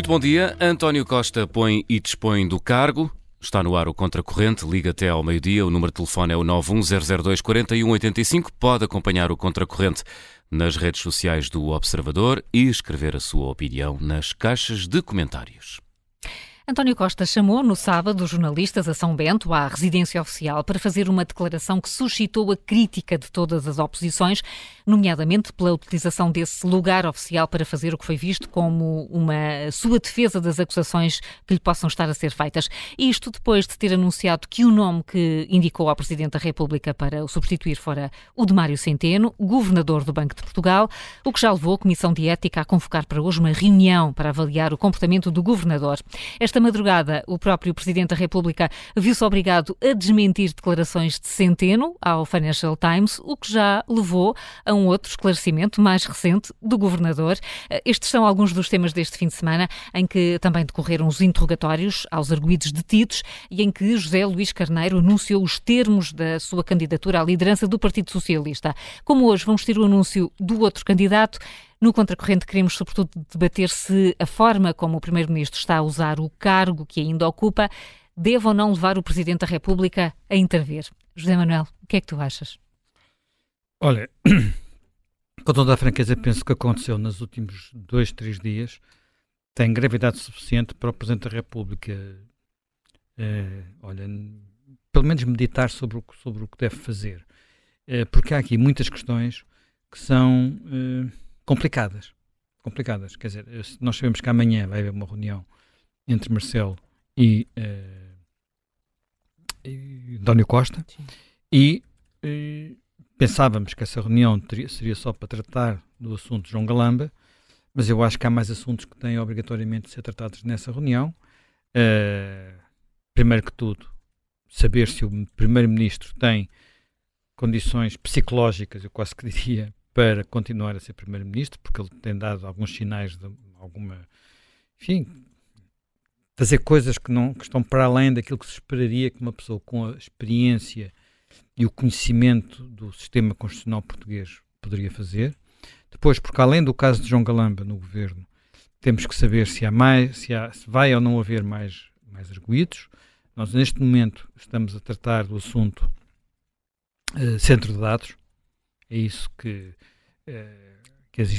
Muito bom dia. António Costa põe e dispõe do cargo. Está no ar o Contracorrente, liga até ao meio-dia. O número de telefone é o 91002 4185. Pode acompanhar o Contracorrente nas redes sociais do Observador e escrever a sua opinião nas caixas de comentários. António Costa chamou no sábado os jornalistas a São Bento, à residência oficial, para fazer uma declaração que suscitou a crítica de todas as oposições, nomeadamente pela utilização desse lugar oficial para fazer o que foi visto como uma sua defesa das acusações que lhe possam estar a ser feitas. Isto depois de ter anunciado que o nome que indicou ao Presidente da República para o substituir fora o de Mário Centeno, governador do Banco de Portugal, o que já levou a Comissão de Ética a convocar para hoje uma reunião para avaliar o comportamento do governador. Esta madrugada, o próprio Presidente da República viu-se obrigado a desmentir declarações de Centeno ao Financial Times, o que já levou a um outro esclarecimento mais recente do Governador. Estes são alguns dos temas deste fim de semana, em que também decorreram os interrogatórios aos arguídos detidos e em que José Luís Carneiro anunciou os termos da sua candidatura à liderança do Partido Socialista. Como hoje vamos ter o anúncio do outro candidato, no Contracorrente queremos, sobretudo, debater se a forma como o Primeiro-Ministro está a usar o cargo que ainda ocupa deve ou não levar o Presidente da República a intervir. José Manuel, o que é que tu achas? Olha, com toda a franqueza, penso que aconteceu nos últimos dois, três dias tem gravidade suficiente para o Presidente da República, eh, olha, pelo menos meditar sobre o, sobre o que deve fazer. Eh, porque há aqui muitas questões que são eh, complicadas. Complicadas. Quer dizer, nós sabemos que amanhã vai haver uma reunião entre Marcelo e, uh, e António Costa Sim. e uh, pensávamos que essa reunião teria, seria só para tratar do assunto João Galamba, mas eu acho que há mais assuntos que têm obrigatoriamente de ser tratados nessa reunião. Uh, primeiro que tudo, saber se o Primeiro-Ministro tem condições psicológicas, eu quase que diria, para continuar a ser Primeiro-Ministro, porque ele tem dado alguns sinais de alguma. Enfim, fazer coisas que, não, que estão para além daquilo que se esperaria que uma pessoa com a experiência e o conhecimento do sistema constitucional português poderia fazer. Depois, porque além do caso de João Galamba no governo, temos que saber se há mais, se, há, se vai ou não haver mais, mais arguídos. Nós, neste momento, estamos a tratar do assunto uh, centro de dados, é isso que, eh, que as,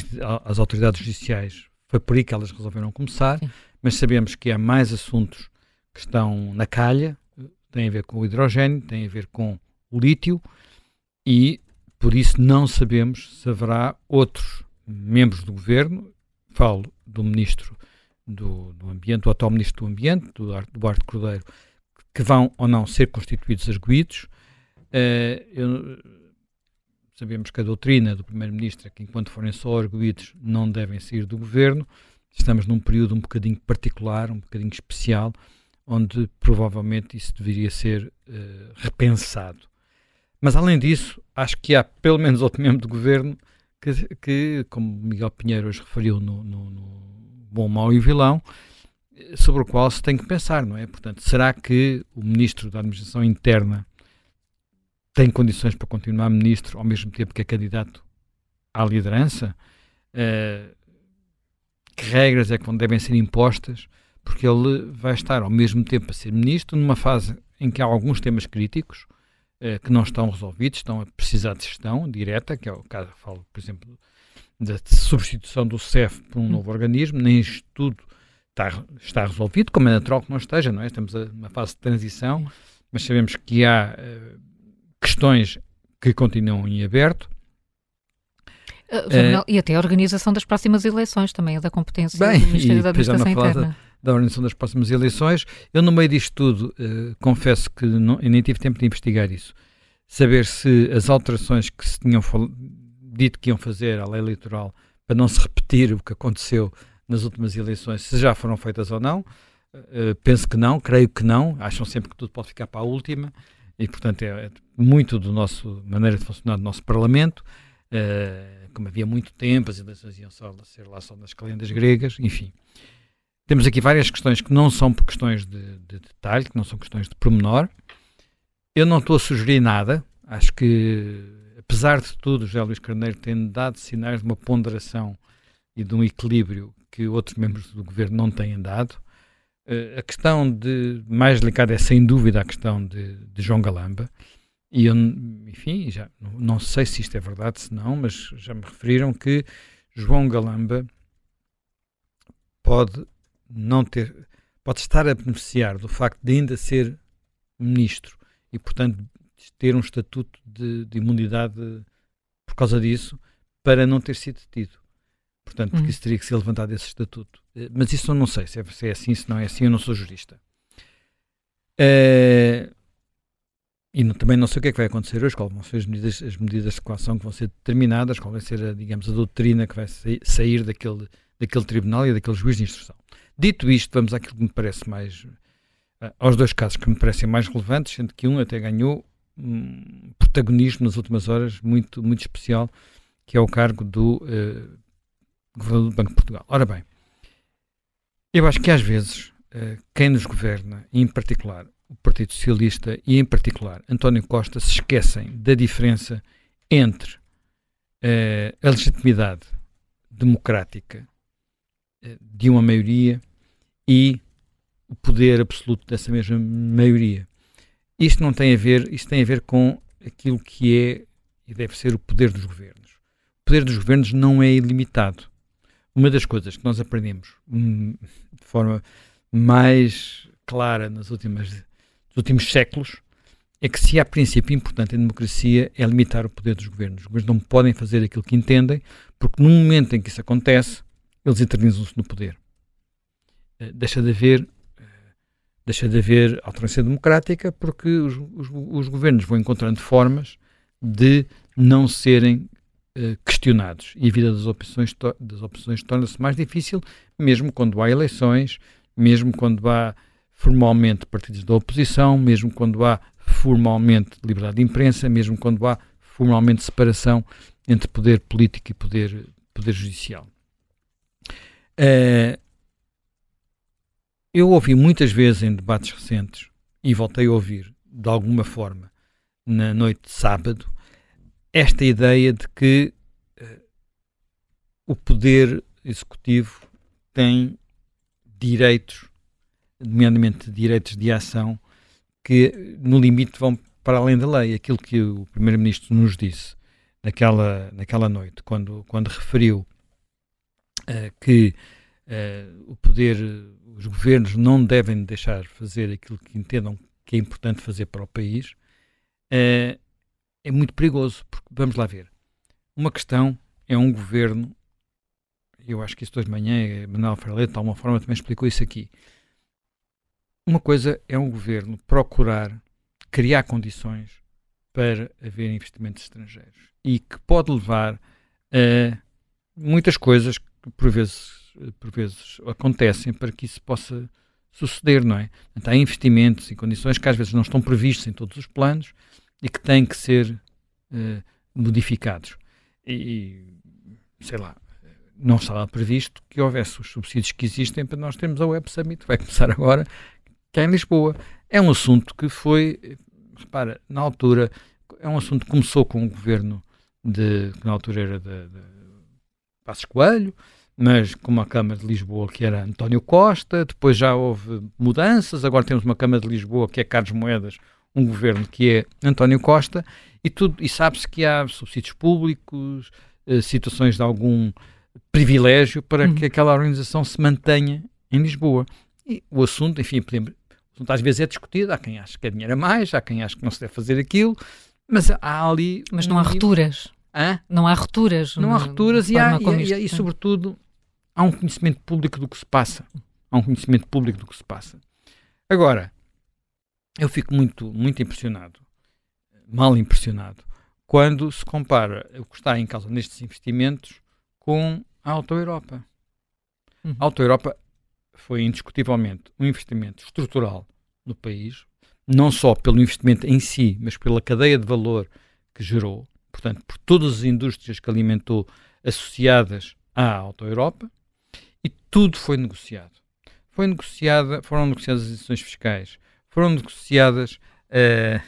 as, autoridades judiciais, foi por aí que elas resolveram começar, Sim. mas sabemos que há mais assuntos que estão na calha, têm a ver com o hidrogênio, têm a ver com o lítio, e por isso não sabemos se haverá outros membros do governo, falo do ministro do, do Ambiente, do atual ministro do Ambiente, do Duarte Cordeiro, que vão ou não ser constituídos arguídos. Uh, eu, Sabemos que a doutrina do Primeiro-Ministro é que, enquanto forem só arguídos, não devem sair do governo. Estamos num período um bocadinho particular, um bocadinho especial, onde provavelmente isso deveria ser uh, repensado. Mas, além disso, acho que há pelo menos outro membro do governo que, que como Miguel Pinheiro hoje referiu no, no, no Bom, Mau e Vilão, sobre o qual se tem que pensar, não é? Portanto, será que o Ministro da Administração Interna tem condições para continuar ministro ao mesmo tempo que é candidato à liderança? Uh, que regras é que devem ser impostas? Porque ele vai estar ao mesmo tempo a ser ministro numa fase em que há alguns temas críticos uh, que não estão resolvidos, estão a precisar de gestão direta, que é o caso, falo, por exemplo, da substituição do CEF por um novo organismo, nem tudo está, está resolvido, como é natural que não esteja, não é? Estamos numa fase de transição, mas sabemos que há uh, questões que continuam em aberto. Uh, e até a organização das próximas eleições também é da competência bem, do Ministério da Administração Interna. Da, da organização das próximas eleições. Eu, no meio disto tudo, uh, confesso que não, nem tive tempo de investigar isso. Saber se as alterações que se tinham dito que iam fazer à lei eleitoral para não se repetir o que aconteceu nas últimas eleições, se já foram feitas ou não. Uh, penso que não, creio que não. Acham sempre que tudo pode ficar para a última e, portanto, é, é muito nosso maneira de funcionar do nosso Parlamento. Uh, como havia muito tempo, as eleições iam só ser lá só nas calendas gregas, enfim. Temos aqui várias questões que não são por questões de, de detalhe, que não são questões de pormenor. Eu não estou a sugerir nada. Acho que, apesar de tudo, José Luís Carneiro tem dado sinais de uma ponderação e de um equilíbrio que outros membros do governo não têm dado. Uh, a questão de mais delicada é sem dúvida a questão de, de João Galamba. E eu, enfim, já não, não sei se isto é verdade, se não, mas já me referiram que João Galamba pode não ter, pode estar a beneficiar do facto de ainda ser ministro e, portanto, ter um estatuto de, de imunidade por causa disso, para não ter sido detido. Portanto, porque uhum. isso teria que ser levantado esse estatuto. Eh, mas isso eu não sei se é, se é assim, se não é assim, eu não sou jurista. Uh, e não, também não sei o que é que vai acontecer hoje, quais vão ser as medidas, as medidas de coação que vão ser determinadas, qual vai ser, a, digamos, a doutrina que vai sair daquele, daquele tribunal e daquele juiz de instrução. Dito isto, vamos àquilo que me parece mais. Uh, aos dois casos que me parecem mais relevantes, sendo que um até ganhou um protagonismo nas últimas horas muito, muito especial, que é o cargo do uh, governador do Banco de Portugal. Ora bem, eu acho que às vezes uh, quem nos governa, em particular o Partido Socialista e em particular António Costa, se esquecem da diferença entre uh, a legitimidade democrática de uma maioria e o poder absoluto dessa mesma maioria. Isto não tem a ver, isto tem a ver com aquilo que é e deve ser o poder dos governos. O poder dos governos não é ilimitado. Uma das coisas que nós aprendemos hum, de forma mais clara nas últimas, nos últimos séculos é que se há princípio importante em democracia é limitar o poder dos governos. Os governos não podem fazer aquilo que entendem, porque no momento em que isso acontece, eles eternizam-se no poder. Eh, deixa de haver deixa de haver alternância democrática porque os, os, os governos vão encontrando formas de não serem uh, questionados e a vida das opções, das opções torna-se mais difícil, mesmo quando há eleições, mesmo quando há formalmente partidos da oposição, mesmo quando há formalmente liberdade de imprensa, mesmo quando há formalmente separação entre poder político e poder, poder judicial. Uh, eu ouvi muitas vezes em debates recentes, e voltei a ouvir de alguma forma na noite de sábado, esta ideia de que uh, o poder executivo tem direitos, nomeadamente direitos de ação, que no limite vão para além da lei. Aquilo que o Primeiro-Ministro nos disse naquela, naquela noite, quando, quando referiu uh, que uh, o poder os governos não devem deixar fazer aquilo que entendam que é importante fazer para o país, é, é muito perigoso, porque vamos lá ver. Uma questão é um governo, eu acho que isso hoje de manhã, Manuel Ferreira, de alguma forma, também explicou isso aqui. Uma coisa é um governo procurar criar condições para haver investimentos estrangeiros e que pode levar a muitas coisas que por vezes por vezes acontecem para que isso possa suceder, não é? Há investimentos e condições que às vezes não estão previstos em todos os planos e que têm que ser uh, modificados. E, sei lá, não estava previsto que houvesse os subsídios que existem para nós termos a Web Summit, vai começar agora, que é em Lisboa. É um assunto que foi, repara, na altura, é um assunto que começou com o governo de, que na altura era de, de Passos Coelho, mas com uma Câmara de Lisboa que era António Costa, depois já houve mudanças, agora temos uma Câmara de Lisboa que é Carlos Moedas, um governo que é António Costa, e, tudo, e sabe-se que há subsídios públicos, eh, situações de algum privilégio para uhum. que aquela organização se mantenha em Lisboa. E o assunto, enfim, podemos, o assunto às vezes é discutido, há quem acha que é dinheiro a mais, há quem acha que não se deve fazer aquilo, mas há ali... Mas não há rupturas. Hã? Não há rupturas. Não há rupturas e, há, e, e, e, sobretudo, há um conhecimento público do que se passa. Há um conhecimento público do que se passa. Agora, eu fico muito, muito impressionado, mal impressionado, quando se compara o que está em causa nestes investimentos com a Auto Europa. Uhum. A Auto Europa foi indiscutivelmente um investimento estrutural no país, não só pelo investimento em si, mas pela cadeia de valor que gerou, portanto, por todas as indústrias que alimentou associadas à Auto Europa, e tudo foi negociado. Foi negociada, foram negociadas as isenções fiscais, foram negociadas uh,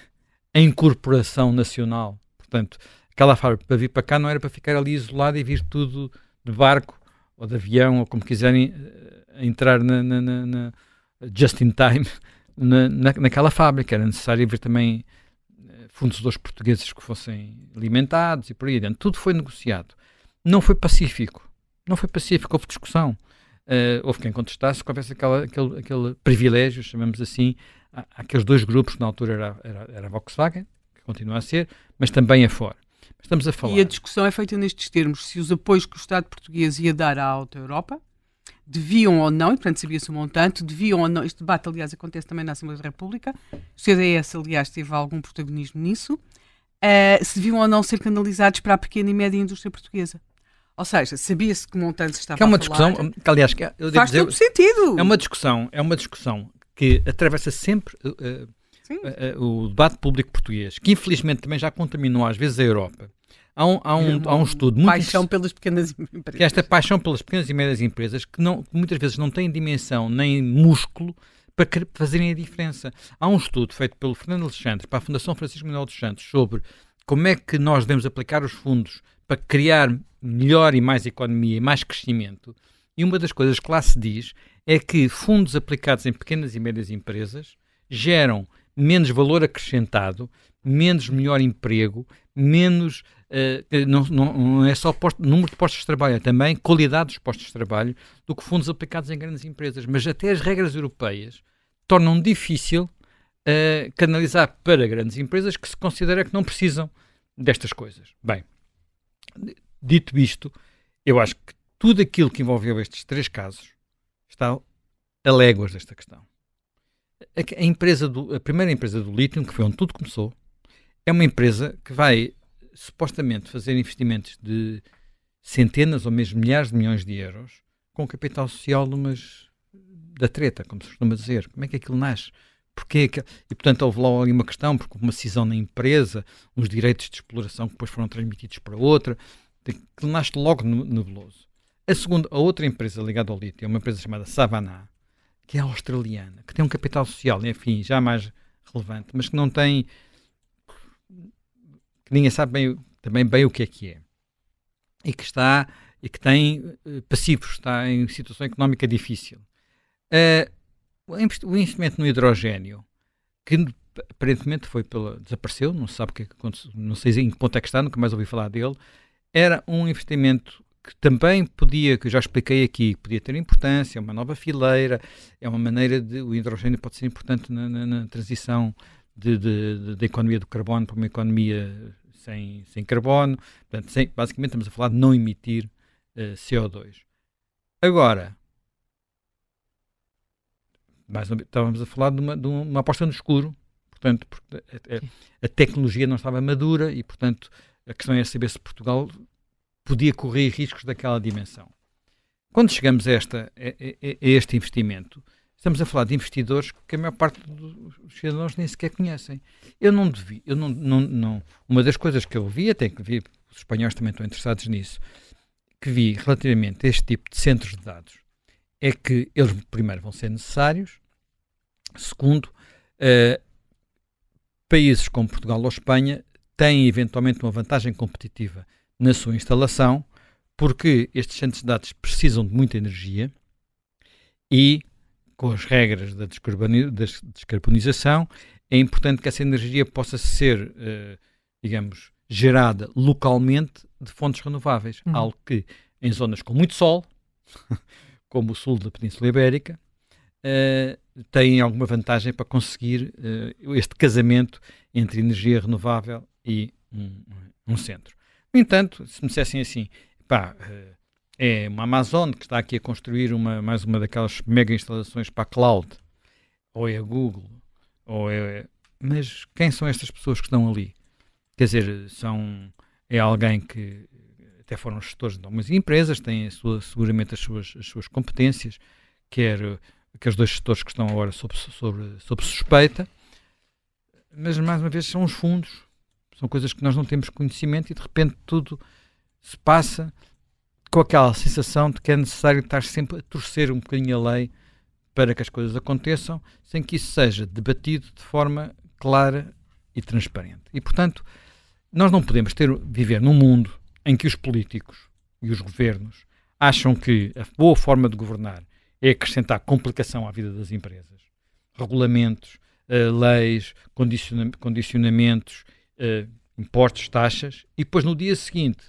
incorporação nacional. Portanto, aquela fábrica para vir para cá não era para ficar ali isolada e vir tudo de barco ou de avião, ou como quiserem uh, entrar na, na, na, na, just in time na, naquela fábrica. Era necessário haver também uh, fornecedores portugueses que fossem alimentados e por aí dentro. Tudo foi negociado. Não foi pacífico. Não foi pacífico, houve discussão. Uh, houve quem contestasse que houvesse aquela, aquele, aquele privilégio, chamamos assim, àqueles dois grupos que na altura era, era, era a Volkswagen, que continua a ser, mas também a Ford. Estamos a falar. E a discussão é feita nestes termos: se os apoios que o Estado português ia dar à Auto Europa deviam ou não, e portanto sabia-se o montante, deviam ou não. Este debate, aliás, acontece também na Assembleia da República. O CDS, aliás, teve algum protagonismo nisso. Uh, se deviam ou não ser canalizados para a pequena e média indústria portuguesa. Ou seja, sabia-se que montante estava que é uma a discussão, falar. que, aliás, que, eu faz todo sentido. É uma discussão, é uma discussão que atravessa sempre uh, uh, o debate público português, que infelizmente também já contaminou às vezes a Europa. Há um, há um, há um estudo muito paixão pelas pequenas empresas. Que esta paixão pelas pequenas e médias empresas que, não, que muitas vezes não têm dimensão nem músculo para fazerem a diferença. Há um estudo feito pelo Fernando Alexandre para a Fundação Francisco Manuel dos Santos sobre como é que nós devemos aplicar os fundos para criar melhor e mais economia e mais crescimento. E uma das coisas que lá se diz é que fundos aplicados em pequenas e médias empresas geram menos valor acrescentado, menos melhor emprego, menos. Uh, não, não, é só posto, número de postos de trabalho, é também qualidade dos postos de trabalho do que fundos aplicados em grandes empresas. Mas até as regras europeias tornam difícil uh, canalizar para grandes empresas que se considera que não precisam destas coisas. Bem, dito isto, eu acho que tudo aquilo que envolveu estes três casos está a léguas desta questão. A, empresa do, a primeira empresa do lítio, que foi onde tudo começou, é uma empresa que vai supostamente fazer investimentos de centenas ou mesmo milhares de milhões de euros com capital social numas, da treta, como se costuma dizer. Como é que aquilo nasce? Porquê que, e, portanto, houve lá uma questão, porque uma cisão na empresa, uns direitos de exploração que depois foram transmitidos para outra, que nasce logo nebuloso. A, segunda, a outra empresa ligada ao lítio é uma empresa chamada Savannah, que é australiana, que tem um capital social, enfim, já mais relevante, mas que não tem. que ninguém sabe bem, também bem o que é que é. E que está. e que tem uh, passivos, está em situação económica difícil. Uh, o investimento no hidrogênio, que aparentemente foi pela. desapareceu, não sabe o é que aconteceu, não sei em que ponto é que está, nunca mais ouvi falar dele. Era um investimento que também podia, que eu já expliquei aqui, podia ter importância, é uma nova fileira, é uma maneira de. O hidrogênio pode ser importante na, na, na transição da economia do carbono para uma economia sem, sem carbono. Portanto, sem, basicamente estamos a falar de não emitir uh, eh, CO2. Agora, mais estávamos a falar de uma, de uma aposta no escuro, portanto, a, a, a, tecnologia não estava madura e, portanto, a questão é saber se Portugal podia correr riscos daquela dimensão. Quando chegamos a, esta, a, a, este investimento, estamos a falar de investidores que a maior parte dos cidadãos nem sequer conhecem. Eu não devi, eu não, não, não, uma das coisas que eu vi, até que vi, os espanhóis também estão interessados nisso, que vi relativamente a este tipo de centros de dados, é que eles primeiro vão ser necessários, segundo, uh, países como Portugal ou Espanha têm eventualmente uma vantagem competitiva na sua instalação, porque estes centros de dados precisam de muita energia e, com as regras da descarbonização, é importante que essa energia possa ser, uh, digamos, gerada localmente de fontes renováveis. Uhum. Algo que, em zonas com muito sol, como o sul da Península Ibérica, uh, tem alguma vantagem para conseguir uh, este casamento entre energia renovável e um, um centro. No entanto, se me dissessem assim, pá, eh, é uma Amazon que está aqui a construir uma, mais uma daquelas mega instalações para a cloud, ou é a Google, ou é. Mas quem são estas pessoas que estão ali? Quer dizer, são. É alguém que até foram gestores de algumas empresas, têm sua, seguramente as suas, as suas competências, quer aqueles dois gestores que estão agora sob, sob, sob suspeita, mas mais uma vez são os fundos são coisas que nós não temos conhecimento e de repente tudo se passa com aquela sensação de que é necessário estar sempre a torcer um bocadinho a lei para que as coisas aconteçam, sem que isso seja debatido de forma clara e transparente. E, portanto, nós não podemos ter, viver num mundo em que os políticos e os governos acham que a boa forma de governar é acrescentar complicação à vida das empresas, regulamentos, uh, leis, condiciona condicionamentos, uh, impostos, taxas, e depois no dia seguinte,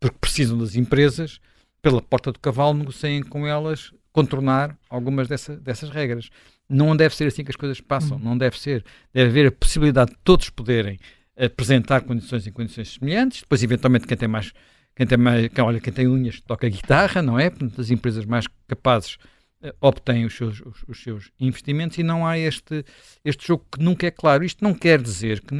porque precisam das empresas, pela porta do cavalo negociem com elas contornar algumas dessa, dessas regras. Não deve ser assim que as coisas passam, uhum. não deve ser. Deve haver a possibilidade de todos poderem apresentar condições em condições semelhantes, depois eventualmente quem tem mais quem tem mais, quem, olha, quem tem unhas toca guitarra, não é? Portanto, as empresas mais capazes obtêm os seus, os, os, seus investimentos e não há este, este jogo que nunca é claro. Isto não quer dizer que,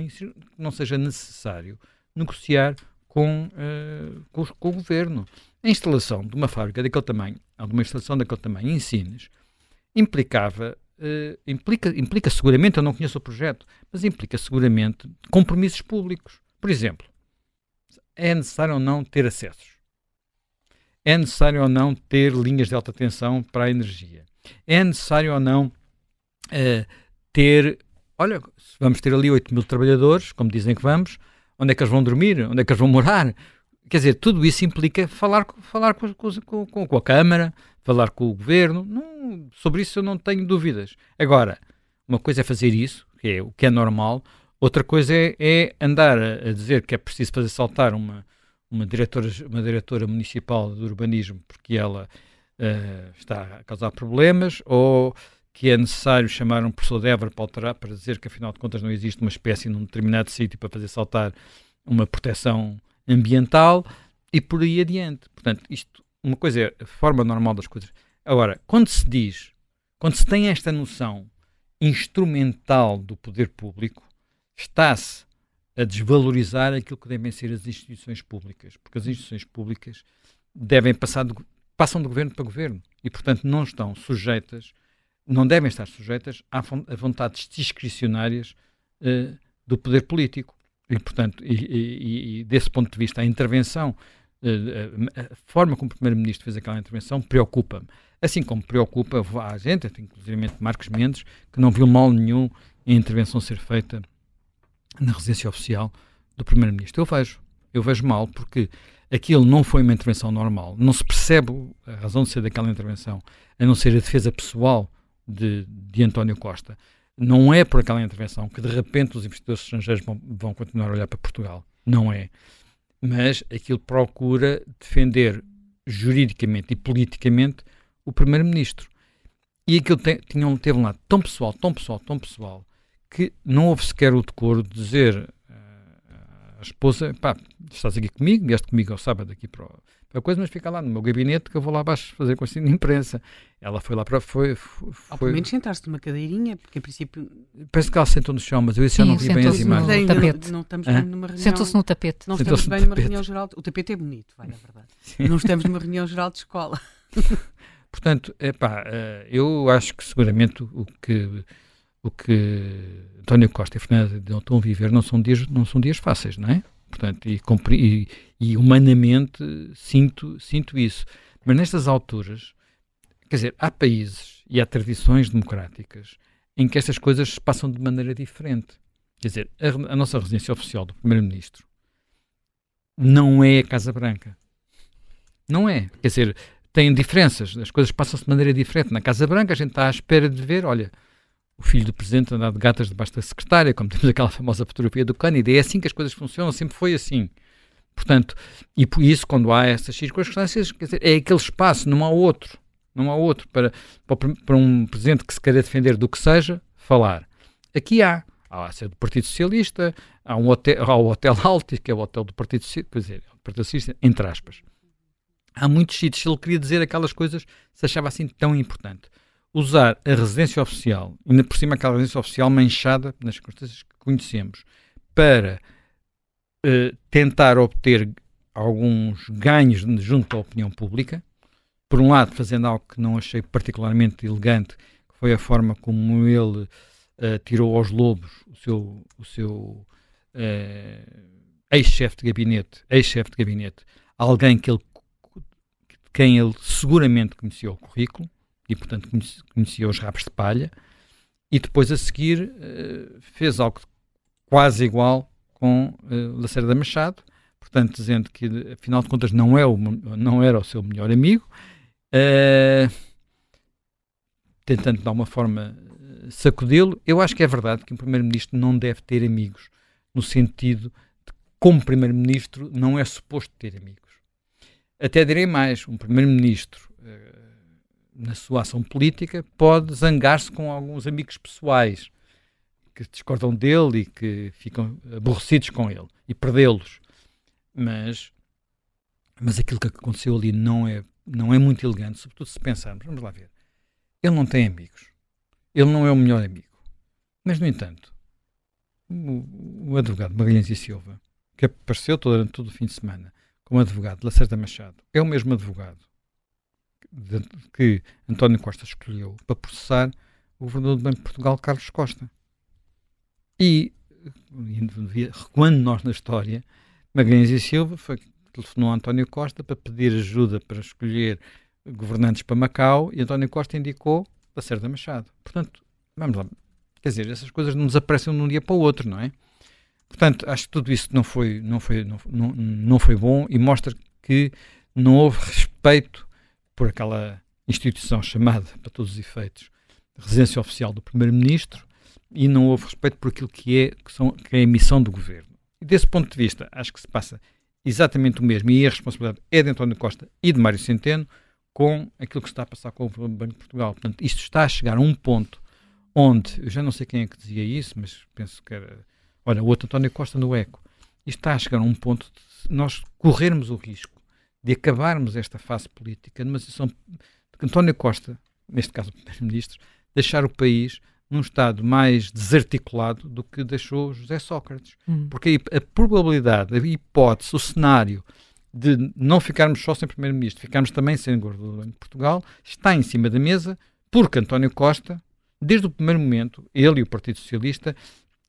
não seja necessário negociar com, uh, com, com, o governo. A instalação de uma fábrica daquele tamanho, ou de uma instalação daquele tamanho em Sines, implicava Uh, implica, implica seguramente, eu não conheço o projeto, mas implica seguramente compromissos públicos. Por exemplo, é necessário ou não ter acessos? É necessário ou não ter linhas de alta tensão para a energia? É necessário ou não uh, ter. Olha, vamos ter ali 8 mil trabalhadores, como dizem que vamos, onde é que eles vão dormir? Onde é que eles vão morar? Quer dizer, tudo isso implica falar, falar com, com, com, com a Câmara, falar com o Governo. Não, sobre isso eu não tenho dúvidas. Agora, uma coisa é fazer isso, que é o que é normal, outra coisa é, é andar a, a, dizer que é preciso fazer saltar uma, uma, diretora, uma diretora municipal de urbanismo porque ela uh, está a causar problemas, ou que é necessário chamar um professor de Évora para, alterar, para dizer que afinal de contas não existe uma espécie num determinado sítio para fazer saltar uma proteção ambiental e por aí adiante. Portanto, isto, uma coisa é a forma normal das coisas. Agora, quando se diz, quando se tem esta noção instrumental do poder público, está-se a desvalorizar aquilo que devem ser as instituições públicas, porque as instituições públicas devem passar de, passam de governo para governo e, portanto, não estão sujeitas, não devem estar sujeitas a, a vontades discricionárias uh, do poder político. E, portanto, e, e, e, desse ponto de vista, a intervenção, eh, a forma como o Primeiro-Ministro fez aquela intervenção preocupa-me. Assim como preocupa a gente, inclusive Marcos Mendes, que não viu mal nenhum em intervenção ser feita na residência oficial do Primeiro-Ministro. Eu vejo, eu vejo mal, porque aquilo não foi uma intervenção normal. Não se percebe a razão de ser daquela intervenção, a não ser a defesa pessoal de, de António Costa não é por aquela intervenção que de repente os investidores estrangeiros vão, vão continuar a olhar para Portugal. Não é. Mas aquilo procura defender juridicamente e politicamente o primeiro-ministro. E aquilo te, tinha, teve lá tão pessoal, tão pessoal, tão pessoal, que não houve sequer o decoro de dizer uh, à esposa: pá, estás aqui comigo, vieste comigo ao sábado aqui para o, a coisa, mas fica lá no meu gabinete que eu vou lá abaixo fazer com a de imprensa. Ela foi lá para. Foi, foi, Ao pelo menos sentaste numa cadeirinha, porque a princípio. Parece que ela sentou no chão, mas eu isso já não vi bem as imagens. No tapete. Não, não estamos Hã? numa reunião. Sentou-se no tapete. Não estamos bem numa reunião geral. O tapete é bonito, vai, na verdade. Sim. Não estamos numa reunião geral de escola. Portanto, epá, eh, eu acho que seguramente o que, o que António Costa e Fernanda estão a viver não são dias, não são dias fáceis, não é? Portanto, e, e, e, humanamente sinto, sinto isso. Mas nestas alturas, quer dizer, há países e há tradições democráticas em que estas coisas passam de maneira diferente. Quer dizer, a, a nossa residência oficial do Primeiro-Ministro não é a Casa Branca. Não é. Quer dizer, tem diferenças, as coisas passam-se de maneira diferente. Na Casa Branca a gente está à espera de ver, olha, o filho do presidente andar de gatas debaixo da secretária, como temos aquela famosa fotografia do Kennedy. É assim que as coisas funcionam, sempre foi assim. Portanto, e por isso, quando há essas circunstâncias, quer dizer, é aquele espaço, não há outro. Não há outro para, para um presidente que se queira defender do que seja, falar. Aqui há. Há a sede do Partido Socialista, há, um hotel, há o Hotel Alti, que é o hotel do Partido Socialista, quer dizer, Partido Socialista, entre aspas. Há muitos sítios, ele queria dizer aquelas coisas, se achava assim tão importante usar a residência oficial, ainda por cima aquela residência oficial manchada nas circunstâncias que conhecemos, para uh, tentar obter alguns ganhos junto à opinião pública. Por um lado, fazendo algo que não achei particularmente elegante, que foi a forma como ele uh, tirou aos lobos o seu, o seu uh, ex-chefe de gabinete, ex-chefe de gabinete, alguém que ele, quem ele seguramente conhecia o currículo, e, portanto, conhecia os rabos de palha. E depois, a seguir, uh, fez algo quase igual com uh, Lacerda Machado. portanto, dizendo que, afinal de contas, não, é o, não era o seu melhor amigo, uh, tentando de alguma forma sacudi-lo. Eu acho que é verdade que um primeiro-ministro não deve ter amigos, no sentido de, como primeiro-ministro, não é suposto ter amigos. Até direi mais: um primeiro-ministro, na sua ação política, pode zangar-se com alguns amigos pessoais que discordam dele e que ficam aborrecidos com ele e perdê-los. Mas, mas aquilo que aconteceu ali não é, não é muito elegante, sobretudo se pensarmos. Vamos lá ver. Ele não tem amigos. Ele não é o melhor amigo. Mas, no entanto, o, o advogado Magalhães e Silva, que apareceu durante todo o fim de semana como advogado de Lacerda Machado, é o mesmo advogado de, que António Costa escolheu para processar o governador do Banco de Portugal, Carlos Costa. E, recuando nós na história, Magalhães e Silva foi, telefonou a António Costa para pedir ajuda para escolher governantes para Macau e António Costa indicou Lacerda Machado. Portanto, vamos lá. Quer dizer, essas coisas não desaparecem de um dia para o outro, não é? Portanto, acho que tudo isso não foi, não foi, não, não foi bom e mostra que não houve respeito por aquela instituição chamada, para todos os efeitos, residência oficial do Primeiro-Ministro e não houve respeito por aquilo que é, que, são, que é a missão do Governo. E desse ponto de vista, acho que se passa exatamente o mesmo e a responsabilidade é de António Costa e de Mário Centeno com aquilo que se está a passar com o Banco de Portugal. Portanto, isto está a chegar a um ponto onde, eu já não sei quem é que dizia isso, mas penso que era, olha, o outro António Costa no ECO, isto está a chegar a um ponto de nós corrermos o risco de acabarmos esta fase política numa situação de António Costa, neste caso o Primeiro-Ministro, deixar o país num estado mais desarticulado do que deixou José Sócrates. Hum. Porque a, a probabilidade, a hipótese, o cenário de não ficarmos só sem Primeiro-Ministro, ficarmos também sem governador de Portugal, está em cima da mesa porque António Costa, desde o primeiro momento, ele e o Partido Socialista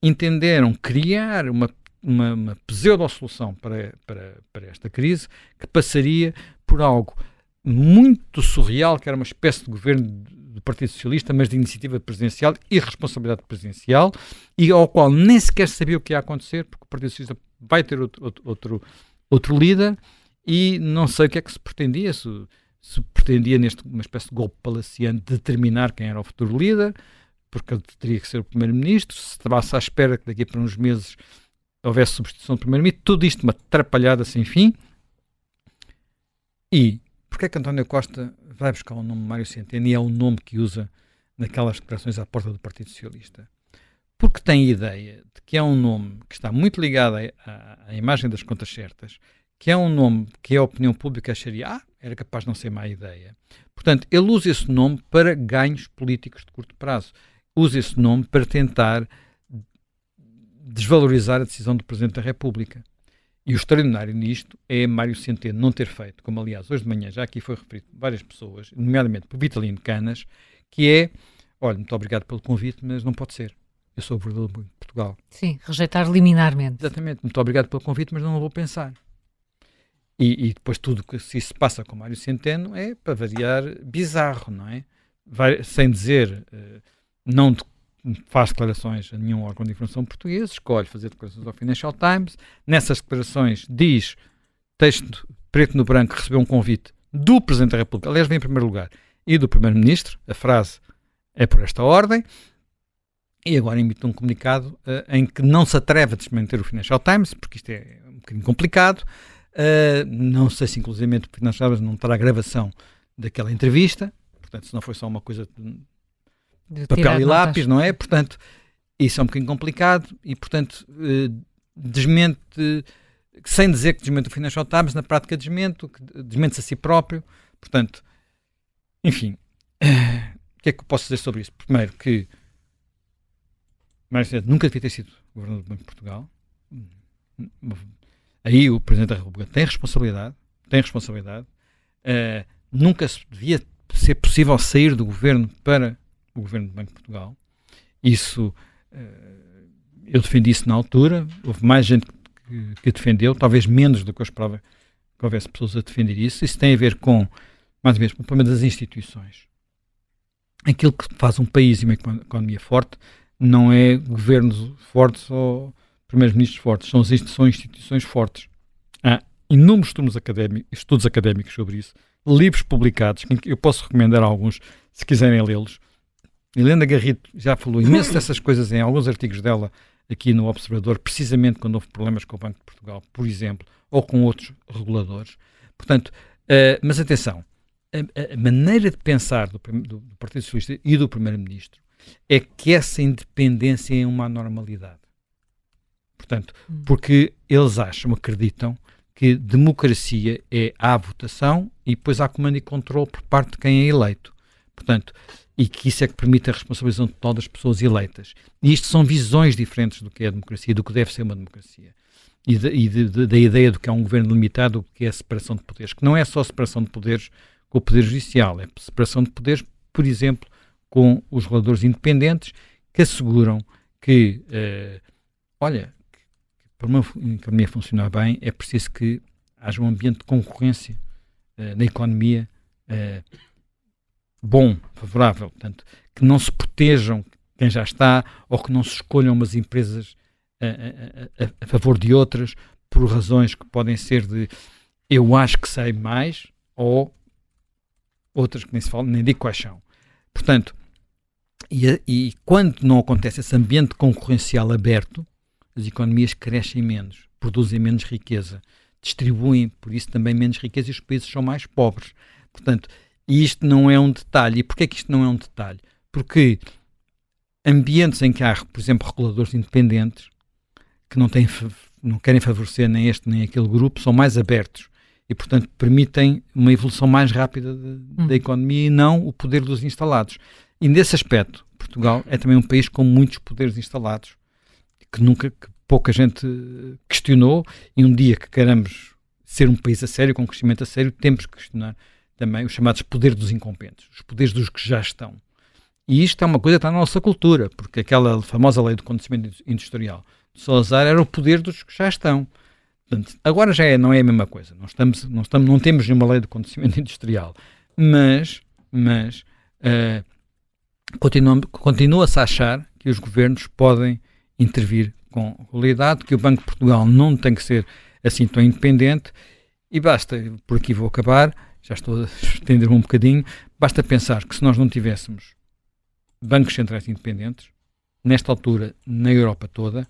entenderam criar uma, uma, uma pseudo-solução para, para, para esta crise que passaria por algo muito surreal, que era uma espécie de governo do Partido Socialista, mas de iniciativa presidencial e responsabilidade presidencial, e ao qual nem sequer sabia o que ia acontecer, porque o Partido Socialista vai ter outro, outro, outro líder e não sei o que é que se pretendia, se, se pretendia neste uma espécie de golpe palaciano determinar quem era o futuro líder, porque teria que ser o primeiro-ministro, se estava-se à espera que daqui para uns meses houvesse substituição do primeiro-ministro, tudo isto uma atrapalhada sem fim. E porquê é que António Costa vai buscar o nome Mário Centeno e é o nome que usa naquelas declarações à porta do Partido Socialista? porque tem ideia de que é um nome que está muito ligado à, à imagem das contas certas, que é um nome que a opinião pública acharia, ah, era capaz de não ser má ideia. Portanto, ele usa esse nome para ganhos políticos de curto prazo. Usa esse nome para tentar desvalorizar a decisão do Presidente da República. E o extraordinário nisto é Mário Centeno não ter feito, como aliás hoje de manhã já aqui foi referido por várias pessoas, nomeadamente por Vitalino Canas, que é, olha, muito obrigado pelo convite, mas não pode ser eu sou o governador de Portugal. Sim, rejeitar liminarmente. Exatamente. Muito obrigado pelo convite, mas não vou pensar. E, e depois tudo que se isso passa com Mário Centeno é, para variar, bizarro, não é? Vai, sem dizer, uh, não de, faz declarações a nenhum órgão de informação português, escolhe fazer declarações ao Financial Times. Nessas declarações diz, texto preto no branco, recebeu um convite do Presidente da República, aliás, vem em primeiro lugar, e do Primeiro-Ministro. A frase é por esta ordem e agora emite um comunicado uh, em que não se atreve a desmentir o Financial Times, porque isto é um bocadinho complicado. Uh, não sei se, inclusive, o Financial Times não terá gravação daquela entrevista, portanto, se não foi só uma coisa papel e lápis, não é? Portanto, isso é um bocadinho complicado e, portanto, uh, desmente, sem dizer que desmente o Financial Times, na prática desmente, desmente-se a si próprio. Portanto, enfim, o que é que eu posso dizer sobre isso? Primeiro, que Mário Centeno nunca devia ter sido governador do Banco de Portugal. Aí o Presidente da República tem responsabilidade, tem responsabilidade. Uh, nunca devia ser possível sair do governo para o governo do Banco de Portugal. Isso, uh, eu defendi isso na altura, houve mais gente que, que, defendeu, talvez menos do que eu esperava que houvesse pessoas a defender isso. Isso tem a ver com, mais ou menos, com o problema das instituições. Aquilo que faz um país e uma economia forte não é governos fortes ou primeiros-ministros fortes, são, são instituições fortes. A, inúmeros estudos académicos, estudos académicos sobre isso, livros publicados, que eu posso recomendar alguns, se quiserem lê-los. Helena Garrito já falou imenso dessas coisas em alguns artigos dela aqui no Observador, precisamente quando houve problemas com o Banco de Portugal, por exemplo, ou com outros reguladores. Portanto, uh, mas atenção, a, a, maneira de pensar do, do, do Partido Socialista e do Primeiro-Ministro é que essa independência é uma anormalidade. Portanto, hum. porque eles acham, acreditam que democracia é a votação e depois há comando e controle por parte de quem é eleito. Portanto, e que isso é que permite a responsabilização total das pessoas eleitas. E isto são visões diferentes do que é a democracia, do que deve ser uma democracia. E, de, e de, de, da ideia do que é um governo limitado, do que é a separação de poderes. Que não é só separação de poderes com o poder judicial, é separação de poderes, por exemplo, com os reguladores independentes que asseguram que, uh, olha, que para uma economia funcionar bem é preciso que haja um ambiente de concorrência uh, na economia uh, bom, favorável, portanto, que não se protejam quem já está ou que não se escolham umas empresas a, a, a favor de outras por razões que podem ser de eu acho que sei mais ou outras que nem se fala, nem digo quais são. Portanto, e, e, quando não acontece esse ambiente concorrencial aberto, as economias crescem menos, produzem menos riqueza, distribuem, por isso, também menos riqueza e os países são mais pobres. Portanto, isto não é um detalhe. E porquê que isto não é um detalhe? Porque ambientes em que há, por exemplo, reguladores independentes que não, têm, não querem favorecer nem este nem aquele grupo, são mais abertos e, portanto, permitem uma evolução mais rápida de, hum. da economia e não o poder dos instalados. E nesse aspecto, Portugal é também um país com muitos poderes instalados, que nunca, que pouca gente questionou, e um dia que queremos ser um país a sério, com um crescimento a sério, temos que questionar também os chamados poderes dos incompetentes, os poderes dos que já estão. E isto é uma coisa que está na nossa cultura, porque aquela famosa lei do conhecimento industrial de Salazar era o poder dos que já estão. Portanto, agora já é, não é a mesma coisa. Não, estamos, não, estamos, não temos nenhuma lei do conhecimento industrial. Mas, mas uh, continua-se a achar que os governos podem intervir com qualidade, que o Banco de Portugal não tem que ser assim tão independente e basta, por aqui vou acabar, já estou a estender-me um bocadinho, basta pensar que se nós não tivéssemos bancos centrais independentes, nesta altura, na Europa toda,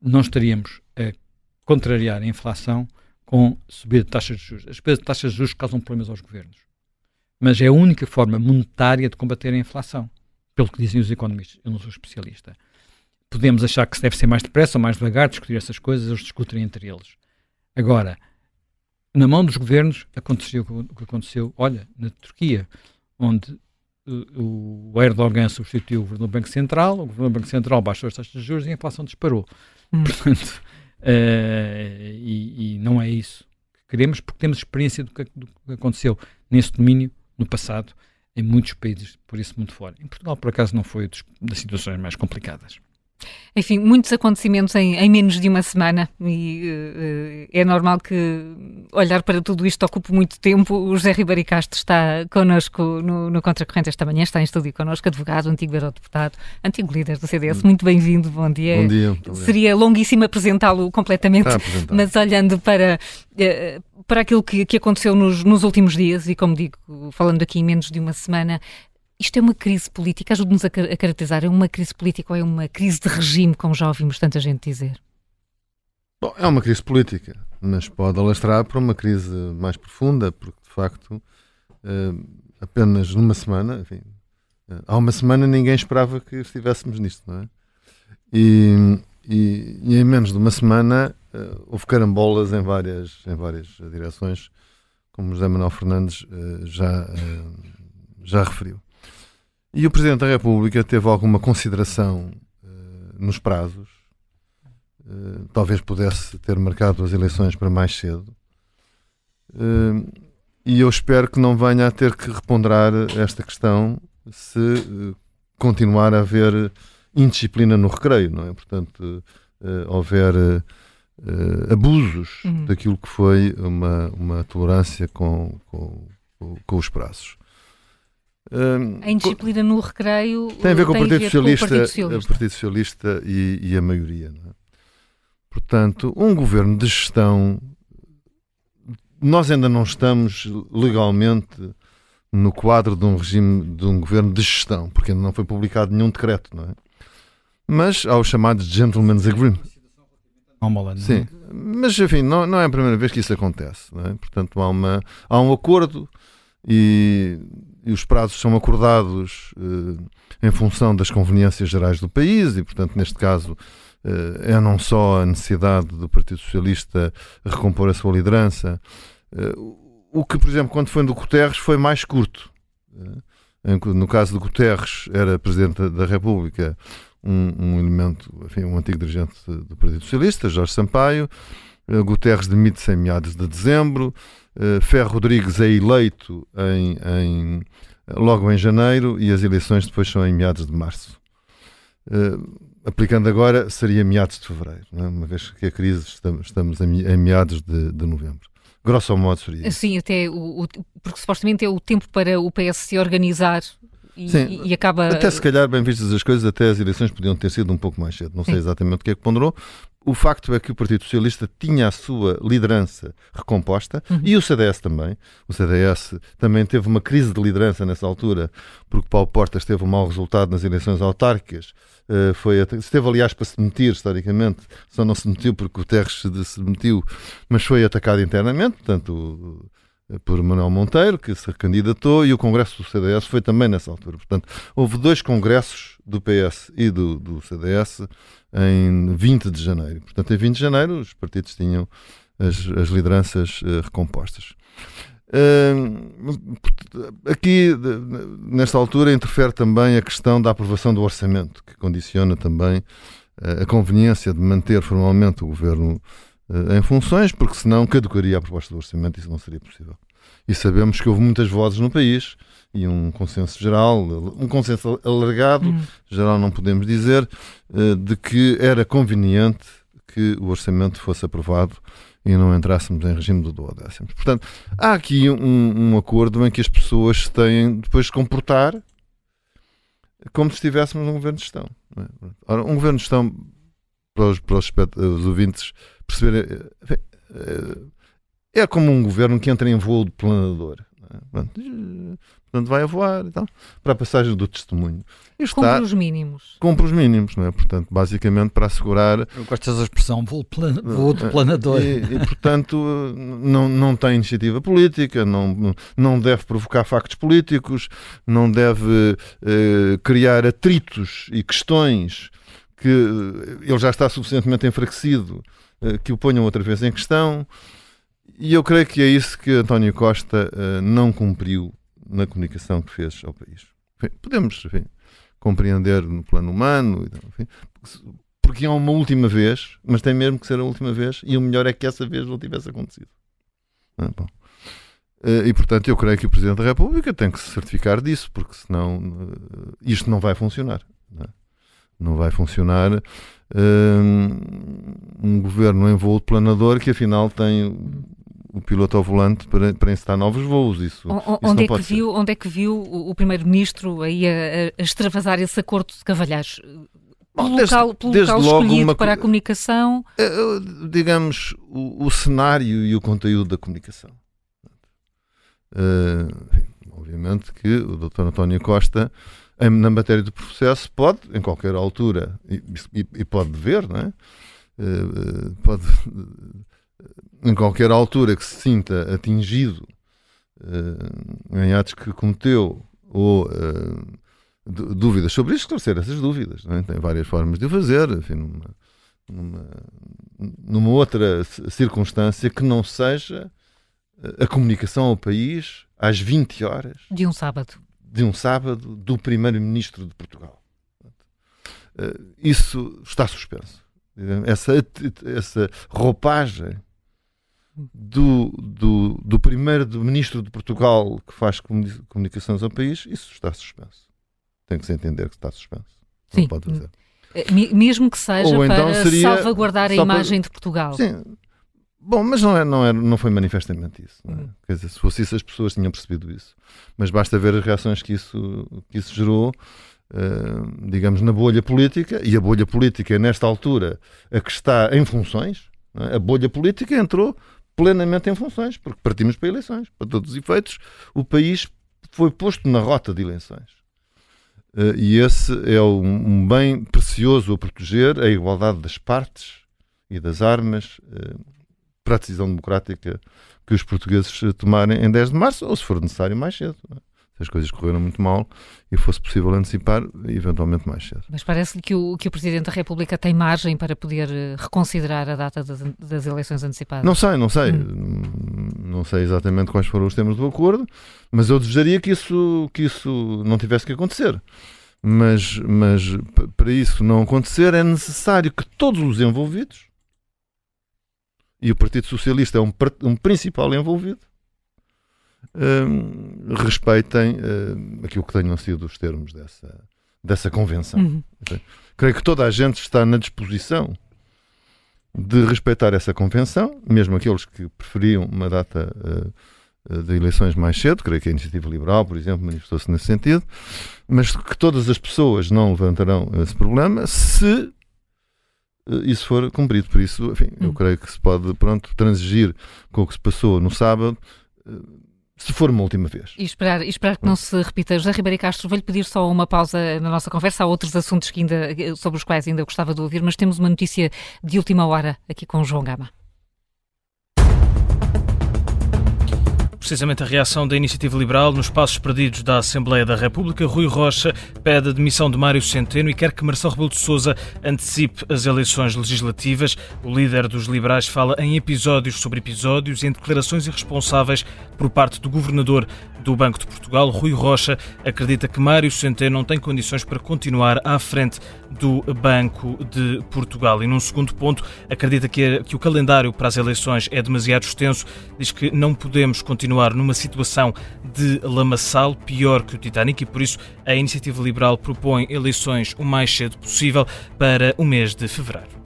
não estaríamos a contrariar a inflação com subida de taxas de juros. As subidas de taxas de juros causam problemas aos governos. Mas é a única forma monetária de combater a inflação pelo que dizem os economistas. Eu não sou especialista. Podemos achar que se deve ser mais depressa ou mais devagar, discutir essas coisas, eles discutem entre eles. Agora, na mão dos governos aconteceu o que aconteceu, olha, na Turquia, onde o Erdogan substituiu o governo do Banco Central, o governo do Banco Central baixou as taxas de juros e a inflação disparou. Hum. Portanto, uh, e, e, não é isso que queremos, porque temos experiência do que, do que aconteceu nesse domínio no passado em muitos países, por isso muito fora. Em Portugal, por acaso, não foi das situações mais complicadas. Enfim, muitos acontecimentos em, em, menos de uma semana e uh, é normal que olhar para tudo isto ocupe muito tempo. O José Ribeiro Castro está connosco no, no Contracorrente esta manhã, está em estúdio connosco, advogado, antigo eurodeputado, antigo líder do CDS. Hum. Muito bem-vindo, bom dia. Bom dia. Seria longuíssimo apresentá-lo completamente, mas olhando para, uh, para aquilo que, que aconteceu nos, nos últimos dias e, como digo, falando aqui em menos de uma semana, isto é uma crise política? Ajude-nos a, a caracterizar. É uma crise política ou é uma crise de regime, como já ouvimos tanta gente dizer? Bom, é uma crise política, mas pode alastrar para uma crise mais profunda, porque de facto, eh, apenas numa semana, enfim, eh, há uma semana ninguém esperava que estivéssemos nisto, não é? E, e, e em menos de uma semana eh, houve carambolas em várias, em várias direções, como José Manuel Fernandes já, já referiu. E o Presidente da República teve alguma consideração uh, nos prazos, uh, talvez pudesse ter marcado as eleições para mais cedo. Uh, e eu espero que não venha a ter que reponderar esta questão se continuar a haver indisciplina no recreio, não é? Portanto, houver abusos uhum. daquilo que foi uma, uma tolerância com, com, com os prazos a indisciplina no recreio tem a ver com, o, Partido Socialista, com o Partido Socialista, Partido Socialista e, e, a maioria. É? Portanto, um governo de gestão nós ainda não estamos legalmente no quadro de um regime de um governo de gestão, porque ainda não foi publicado nenhum decreto, não é? Mas há os chamados Gentleman's Agreement. Sim, mas enfim, não, não é a primeira vez que isso acontece, não é? Portanto, há, uma, há um acordo e, e os prazos são acordados eh, em função das conveniências gerais do país e, portanto, neste caso, eh, é não só a necessidade do Partido Socialista recompor a sua liderança, eh, o que, por exemplo, quando foi do Guterres foi mais curto. No caso do Guterres, era Presidente da República um, um elemento, enfim, um antigo dirigente do Partido Socialista, Jorge Sampaio. Guterres demite-se em meados de dezembro. Ferro Rodrigues é eleito em, em, logo em janeiro e as eleições depois são em meados de março aplicando agora, seria meados de fevereiro, é? uma vez que a crise estamos, estamos em meados de, de novembro. Grosso modo seria. Sim, até o, o, porque supostamente é o tempo para o PS se organizar e, Sim, e, acaba. Até se calhar, bem vistas as coisas, até as eleições podiam ter sido um pouco mais cedo. Não sei Sim. exatamente o que é que ponderou. O facto é que o Partido Socialista tinha a sua liderança recomposta uhum. e o CDS também. O CDS também teve uma crise de liderança nessa altura, porque Paulo Portas teve um mau resultado nas eleições autárquicas Uh, foi, esteve, aliás, para se demitir, historicamente, só não se demitiu porque o Terres se, se demitiu, mas foi atacado internamente, portanto, por Manuel Monteiro, que se candidatou, e o Congresso do CDS foi também nessa altura. Portanto, houve dois congressos do PS e do, do CDS em 20 de janeiro. Portanto, em 20 de janeiro, os partidos tinham as, as lideranças uh, recompostas. Uh, aqui, nesta altura, interfere também a questão da aprovação do orçamento, que condiciona também uh, a conveniência de manter formalmente o governo em funções, porque senão caducaria a proposta do orçamento e isso não seria possível. E sabemos que houve muitas vozes no país e um consenso geral, um consenso alargado, hum. geral não podemos dizer, uh, de que era conveniente e um, um governo de gestão. É? Como um governo que entra em voo de planador. É? portanto vai a voar e tal, para a passagem do testemunho. E está, cumpre os mínimos. Cumpre os mínimos, não é? Portanto, basicamente para assegurar. Eu gosto dessa expressão, voo, plan... voo de planador. E, e, portanto, não, não tem iniciativa política, não, não deve provocar factos políticos, não deve eh, criar atritos e questões que ele já está suficientemente enfraquecido eh, que o ponham outra vez em questão. E eu creio que é isso que António Costa uh, não cumpriu na comunicação que fez ao país. Enfim, podemos enfim, compreender no plano humano, enfim, porque é uma última vez, mas tem mesmo que ser a última vez, e o melhor é que essa vez não tivesse acontecido. Ah, bom. Eh, e portanto, eu creio que o Presidente da República tem que se certificar disso, porque senão isto não vai funcionar. Não, é? não vai funcionar um governo em voo planador que afinal tem o piloto ao volante para, para encetar novos voos. Isso, o, onde, isso é que viu, onde é que viu o, Primeiro-Ministro aí a, a, extravasar esse acordo de cavalheiros? Bom, pelo desde, local, pelo desde local escolhido uma, para a comunicação? Eh, eh, digamos, o, o, cenário e o conteúdo da comunicação. Uh, obviamente que o Dr. António Costa, em, na matéria do processo, pode, em qualquer altura, e, e, e pode dever, não é? Uh, pode em qualquer altura que se sinta atingido uh, em atos que cometeu ou uh, dúvidas sobre isso, esclarecer essas dúvidas. É? Tem várias formas de o fazer, enfim, numa, numa, numa, outra circunstância que não seja a comunicação ao país às 20 horas de um sábado. De um sábado do Primeiro-Ministro de Portugal. Uh, isso está suspenso. Essa, essa roupagem do, do, do primeiro-ministro de Portugal que faz comunicações ao país, isso está suspenso. Tem que se entender que está suspenso. Sim. Não pode fazer. Eh, mesmo que seja então para salvaguardar a imagem para... de Portugal. Sim. Bom, mas não, é, não, é, não foi manifestamente isso. É? Uhum. Quer dizer, se fosse isso, as pessoas tinham percebido isso. Mas basta ver as reações que isso, que isso gerou, uh, digamos, na bolha política. E a bolha política nesta altura, a que está em funções. É? A bolha política entrou plenamente em funções, porque partimos para eleições. Para todos os efeitos, o país foi posto na rota de eleições. Uh, e esse é um, um, bem precioso a proteger, a igualdade das partes e das armas uh, para a decisão democrática que os portugueses tomarem em 10 de março, ou se for necessário mais cedo. É? Se as coisas correram muito mal e fosse possível antecipar, eventualmente mais cedo. Mas parece-lhe que o, que o Presidente da República tem margem para poder eh, reconsiderar a data das, das eleições antecipadas? Não sei, não sei. Hum. Não sei exatamente quais foram os termos do acordo, mas eu desejaria que isso, que isso não tivesse que acontecer. Mas, mas para isso não acontecer é necessário que todos os envolvidos e o Partido Socialista é um, um principal envolvido, um, respeitem um, aquilo que tenham sido os termos dessa, dessa convenção. Uhum. Creio que toda a gente está na disposição de respeitar essa convenção, mesmo aqueles que preferiam uma data uh, de eleições mais cedo, creio que a Iniciativa Liberal, por exemplo, manifestou-se nesse sentido, mas que todas as pessoas não levantarão esse problema se isso for cumprido. Por isso, enfim, hum. eu creio que se pode, pronto, transigir com o que se passou no sábado, eh, se for uma última vez. E esperar, e esperar que não se repita. José Ribeiro Castro, vou-lhe pedir só uma pausa na nossa conversa. Há outros assuntos que ainda, eh, sobre os quais ainda gostava de ouvir, mas temos uma notícia de última hora aqui com o João Gama. Precisamente a reação da Iniciativa Liberal nos passos perdidos da Assembleia da República. Rui Rocha pede a demissão de Mário Centeno e quer que Marcelo Rebelo de Sousa antecipe as eleições legislativas. O líder dos liberais fala em episódios sobre episódios e em declarações irresponsáveis por parte do governador do Banco de Portugal, Rui Rocha, acredita que Mário Centeno não tem condições para continuar à frente do Banco de Portugal. E num segundo ponto, acredita que, que o calendário para as eleições é demasiado extenso, diz que não podemos continuar numa situação de lamaçal, pior que o Titanic, e por isso a Iniciativa Liberal propõe eleições o mais cedo possível para o mês de fevereiro.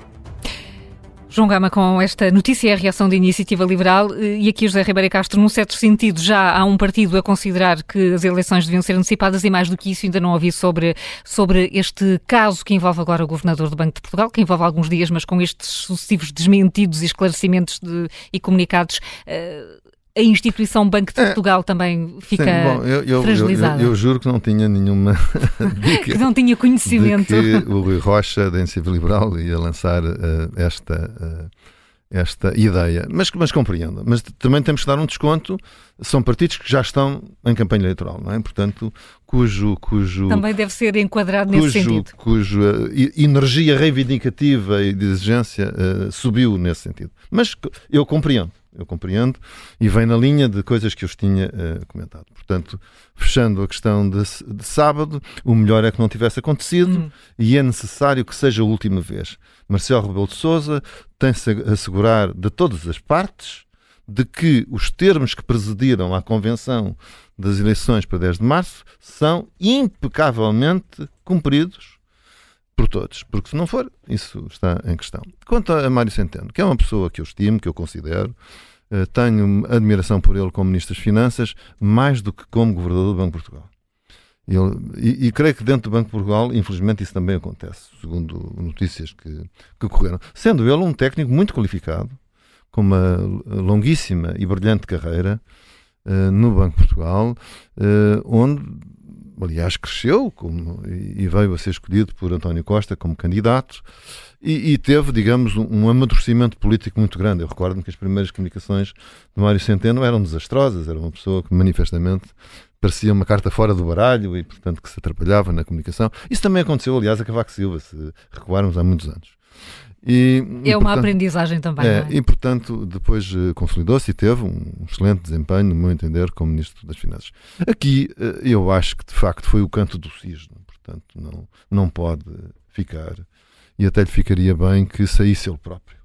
João Gama, com esta notícia e a reação da Iniciativa Liberal, eh, e aqui José Ribeiro Castro, num certo sentido, já há um partido a considerar que as eleições deviam ser antecipadas e mais do que isso ainda não ouvi sobre, sobre este caso que envolve agora o Governador do Banco de Portugal, que envolve alguns dias, mas com estes sucessivos desmentidos e esclarecimentos de, e comunicados. Uh, a instituição Banco de é. Portugal é, também fica sim, bom, eu, eu, fragilizada. Eu, eu, juro que não tinha nenhuma dica que não tinha conhecimento de que o Rui Rocha da Iniciativa Liberal ia lançar uh, esta uh, esta ideia, mas, mas compreendo. Mas também temos que dar um desconto. São partidos que já estão em campanha eleitoral, não é? Portanto, cujo. cujo também deve ser enquadrado cujo, nesse sentido. Cuja energia reivindicativa e de exigência uh, subiu nesse sentido. Mas eu compreendo eu compreendo, e vem na linha de coisas que eu os tinha uh, comentado. Portanto, fechando a questão de, de, sábado, o melhor é que não tivesse acontecido hum. e é necessário que seja a última vez. Marcelo Rebelo de Sousa tem-se a assegurar de todas as partes de que os termos que presidiram à convenção das eleições para 10 de março são impecavelmente cumpridos por todos, porque se não for, isso está em questão. Quanto a Mário Centeno, que é uma pessoa que eu estimo, que eu considero, eh, tenho admiração por ele como Ministro das Finanças, mais do que como Governador do Banco de Portugal. Ele, e, e, creio que dentro do Banco de Portugal, infelizmente, isso também acontece, segundo notícias que, que ocorreram. Sendo ele um técnico muito qualificado, com uma longuíssima e brilhante carreira uh, no Banco de Portugal, uh, onde aliás, cresceu como, e veio a ser escolhido por António Costa como candidato e, e teve, digamos, um, um, amadurecimento político muito grande. Eu recordo-me que as primeiras comunicações de Mário Centeno eram desastrosas, era uma pessoa que manifestamente parecia uma carta fora do baralho e, portanto, que se atrapalhava na comunicação. Isso também aconteceu, aliás, a Cavaco Silva, se recuarmos há muitos anos. E, é uma portanto, aprendizagem também. É, é? E, portanto, depois uh, consolidou-se e teve um excelente desempenho, no meu entender, como Ministro das Finanças. Aqui, uh, eu acho que, de facto, foi o canto do cisne. Portanto, não, não pode ficar. E até lhe ficaria bem que saísse ele próprio.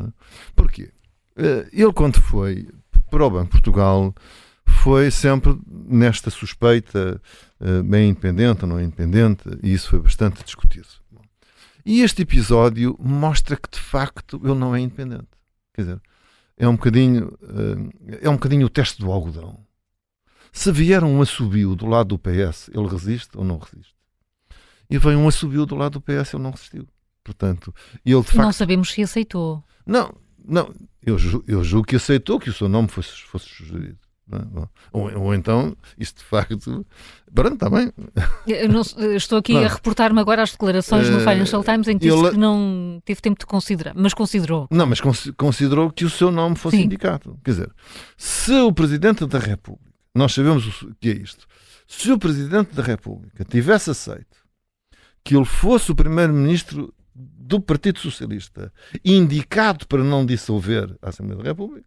É? Porquê? Uh, ele, quando foi para o Banco Portugal, foi sempre nesta suspeita bem independente ou não independente, e isso foi bastante discutido. E este episódio mostra que de facto ele não é independente. Quer dizer, é um bocadinho, eh, é um bocadinho o teste do algodão. Se vier um assobio do lado do PS, ele resiste ou não resiste? E vem um assobio do lado do PS, ele não resistiu. Portanto, ele de facto. Não sabemos se aceitou. Não, não, eu, eu julgo que aceitou que o seu nome fosse, fosse sugerido. É? Ou, ou, então, isto de facto. Pronto, está bem. Não, estou aqui não. a reportar-me agora as declarações uh, no Financial Times em que disse que não teve tempo de considerar, mas considerou. Não, mas considerou que o seu nome fosse Sim. indicado. Quer dizer, se o Presidente da República, nós sabemos o que é isto, se o Presidente da República tivesse aceito que ele fosse o Primeiro-Ministro do Partido Socialista, indicado para não dissolver a Assembleia da República,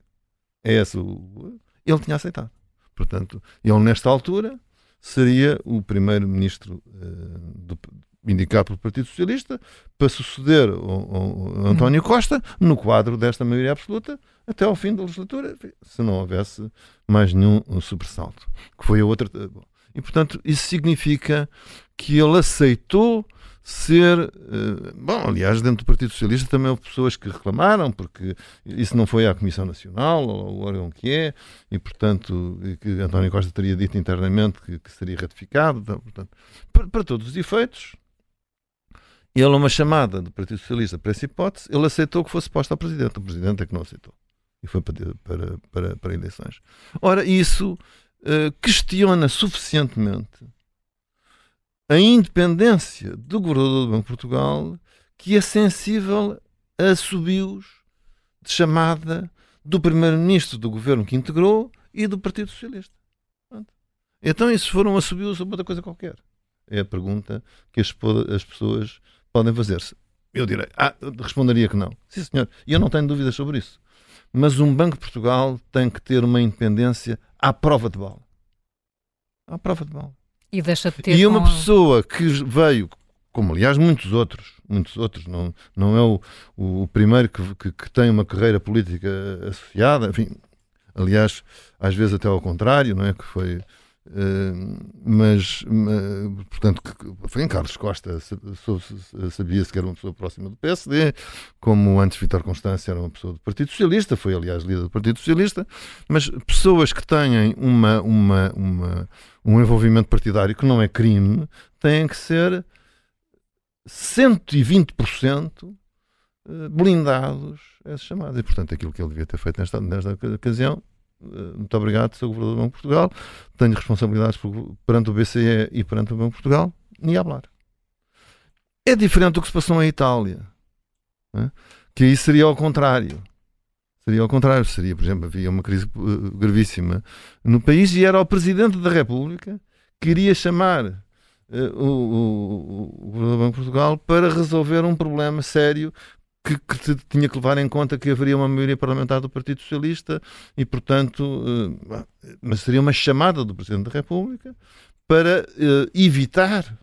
é esse o ele tinha aceitado. Portanto, ele, nesta altura, seria o primeiro-ministro uh, indicado pelo Partido Socialista para suceder o, o António Costa no quadro desta maioria absoluta até ao fim da legislatura, se não houvesse mais nenhum sobressalto. Que foi a outra. Eh, e, portanto, isso significa que ele aceitou ser. Uh, bom, aliás, dentro do Partido Socialista também houve pessoas que reclamaram, porque isso não foi à Comissão Nacional, ou o órgão que é, e portanto, que António Costa teria dito internamente que, que seria ratificado. Então, portanto, para, para, todos os efeitos, ele, uma chamada do Partido Socialista para essa hipótese, ele aceitou que fosse posta ao Presidente. O Presidente é que não aceitou. E foi para, para, para, para eleições. Ora, isso uh, questiona suficientemente a independência do governador do Banco de Portugal, que é sensível a subios de chamada do primeiro-ministro do governo que integrou e do Partido Socialista. Então, isso foram assobios sobre outra coisa qualquer? É a pergunta que as, as pessoas podem fazer-se. Eu direi, ah, responderia que não. Sim, senhor, e eu não tenho dúvidas sobre isso. Mas um Banco de Portugal tem que ter uma independência à prova de bala. À prova de bala. E deixa de ter. E uma com... pessoa que veio, como aliás muitos outros, muitos outros, não, não é o, o primeiro que, que, que tem uma carreira política associada, enfim, aliás, às vezes até ao contrário, não é? Que foi Uh, mas, portanto, foi em Carlos Costa, sabia-se que era uma pessoa próxima do PSD, como antes Vitor Constância era uma pessoa do Partido Socialista, foi aliás líder do Partido Socialista, mas pessoas que têm uma, uma, uma, um envolvimento partidário que não é crime têm que ser 120% eh, blindados a chamadas. E, portanto, aquilo que ele devia ter feito nesta, nesta ocasião muito obrigado, sou governador do Banco de Portugal, tenho responsabilidades perante o BCE e perante o Banco de Portugal, e a falar. É diferente do que se passou em Itália, né? que aí seria ao contrário. Seria ao contrário, seria, por exemplo, havia uma crise uh, gravíssima no país e era o Presidente da República que iria chamar uh, o, o, o Governador do Banco de Portugal para resolver um problema sério que, que tinha que levar em conta que haveria uma maioria parlamentar do Partido Socialista e, portanto, uh, mas seria uma chamada do Presidente da República para uh, evitar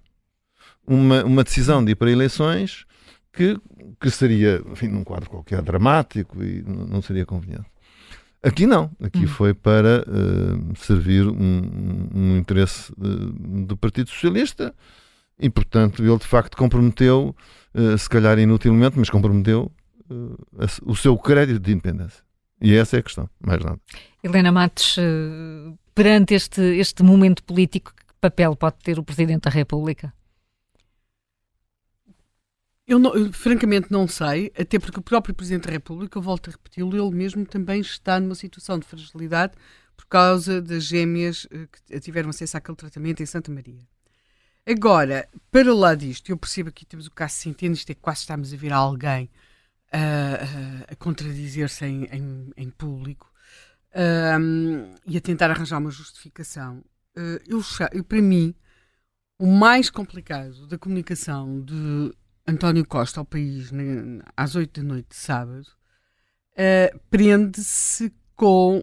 uma, uma decisão de ir para eleições que, que seria, enfim, num quadro qualquer dramático e não seria conveniente. Aqui não, aqui hum. foi para uh, servir um, um interesse do Partido Socialista e, portanto, ele de facto comprometeu eh, se calhar inutilmente, mas comprometeu uh, o seu crédito de independência. E essa é a questão, mais nada. Helena Matos, uh, perante este, este momento político, que papel pode ter o Presidente da República? Eu, não, eu, francamente não sei, até porque o próprio Presidente da República, eu volto a repeti-lo, ele mesmo também está numa situação de fragilidade por causa das gêmeas que tiveram acesso àquele tratamento em Santa Maria. Agora, para lá disto, eu percebo aqui temos o caso Centeno, isto é quase estamos a ver alguém uh, a contradizer-se em, em, em, público um, e a tentar arranjar uma justificação. Uh, eu, para mim, o mais complicado da comunicação de António Costa ao país né, às oito da noite de sábado uh, prende-se com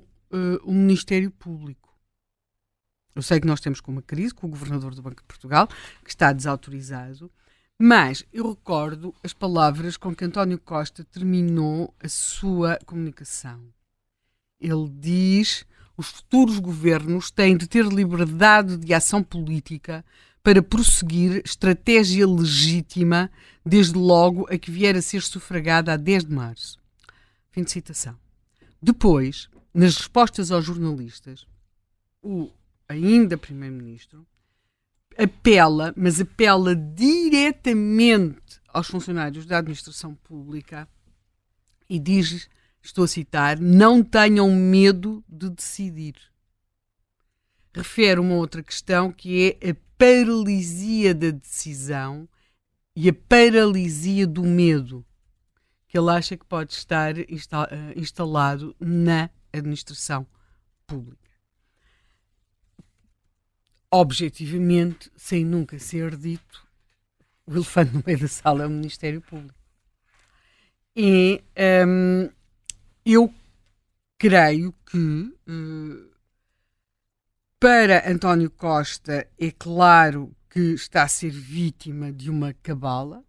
o Ministério Público. Eu sei que nós temos com uma crise com o governador do Banco de Portugal, que está desautorizado, mas eu recordo as palavras com que António Costa terminou a sua comunicação. Ele diz: os futuros governos têm de ter liberdade de ação política para prosseguir estratégia legítima, desde logo a que vier a ser sufragada a 10 de março. Fim de citação. Depois, nas respostas aos jornalistas, o ainda Primeiro-Ministro, apela, mas apela diretamente aos funcionários da administração pública e diz estou a citar, não tenham medo de decidir. Refere uma outra questão que é a paralisia da decisão e a paralisia do medo, que ele acha que pode estar eh, instalado na administração pública. Objetivamente, sem nunca ser dito, o elefante no meio da sala é o Ministério Público. E um, eu creio que uh, para António Costa é claro que está a ser vítima de uma cabala.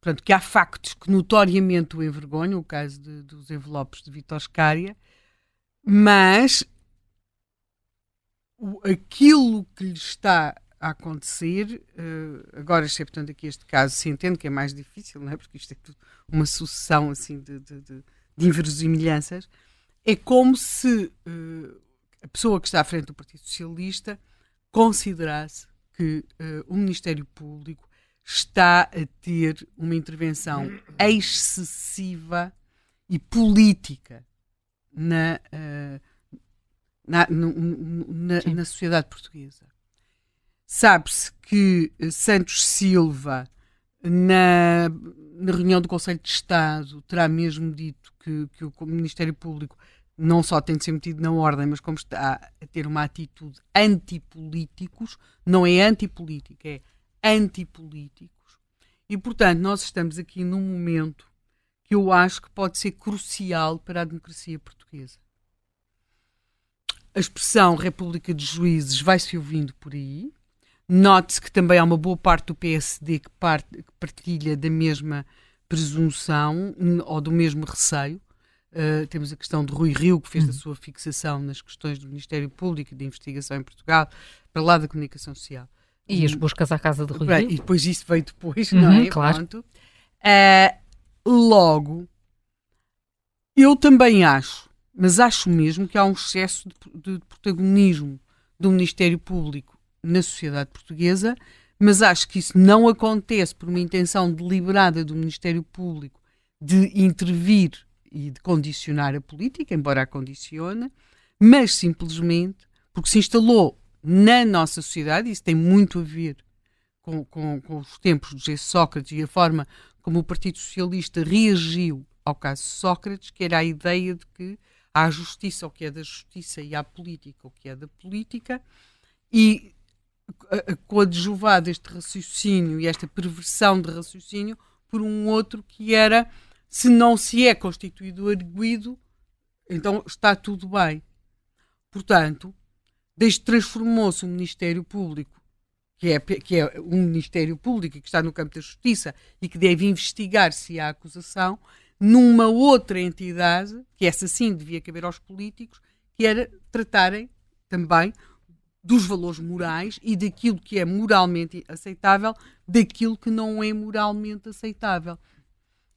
Portanto, que há factos que notoriamente o envergonham, o caso de, dos envelopes de Vitor Scária, mas o, aquilo que lhe está a acontecer, uh, agora exceptando aqui este caso, se entende que é mais difícil, não é? porque isto é tudo uma sucessão assim de, de, de, de inverosimilhanças, é como se uh, a pessoa que está à frente do Partido Socialista considerasse que uh, o Ministério Público está a ter uma intervenção excessiva e política na, na, no, na, na, sociedade portuguesa. Sabe-se que Santos Silva, na, na reunião do Conselho de Estado, terá mesmo dito que, que o Ministério Público não só tem de ser metido na ordem, mas como está a ter uma atitude antipolíticos, não é antipolítica, é antipolíticos. E, portanto, nós estamos aqui num momento que eu acho que pode ser crucial para a democracia portuguesa. A expressão República de Juízes vai-se ouvindo por aí. Note-se que também há uma boa parte do PSD que, parte, que partilha da mesma presunção ou do mesmo receio. Uh, temos a questão de Rui Rio, que fez uhum. a sua fixação nas questões do Ministério Público e de investigação em Portugal, para lá da comunicação social. E as buscas à casa de Rui Rio. E depois isso veio depois, uhum, não é? Claro. Uh, logo, eu também acho, mas acho mesmo que há um excesso de, de protagonismo do Ministério Público na sociedade portuguesa, mas acho que isso não acontece por uma intenção deliberada do Ministério Público de intervir e de condicionar a política, embora a condicione, mas simplesmente porque se instalou na nossa sociedade, isso tem muito a ver com, com, com os tempos de Sócrates e a forma como o Partido Socialista reagiu ao caso Sócrates, que era a ideia de que há justiça o que é da justiça e há política o que é da política, e coadjuvado este raciocínio e esta perversão de raciocínio por um outro que era se não se é constituído arguído, então está tudo bem. Portanto, desde transformou-se o Ministério Público, que é, que é um Ministério Público que está no campo da justiça e que deve investigar se há acusação, numa outra entidade, que essa sim devia caber aos políticos, que era tratarem também dos valores morais e daquilo que é moralmente aceitável, daquilo que não é moralmente aceitável.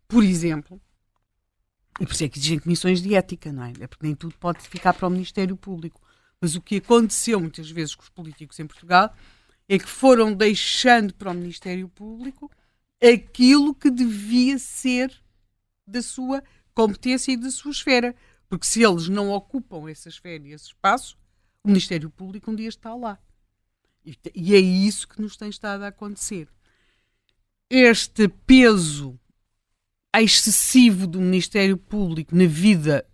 Por exemplo, e por isso é que exigem comissões de ética, não é? É porque nem tudo pode ficar para o Ministério Público. Mas o que aconteceu muitas vezes com os políticos em Portugal é que foram deixando para o Ministério Público aquilo que devia ser da sua competência e da sua esfera. Porque se eles não ocupam essa esfera e esse espaço, o Ministério Público um dia está lá. E é isso que nos tem estado a acontecer. Este peso excessivo do Ministério Público na vida,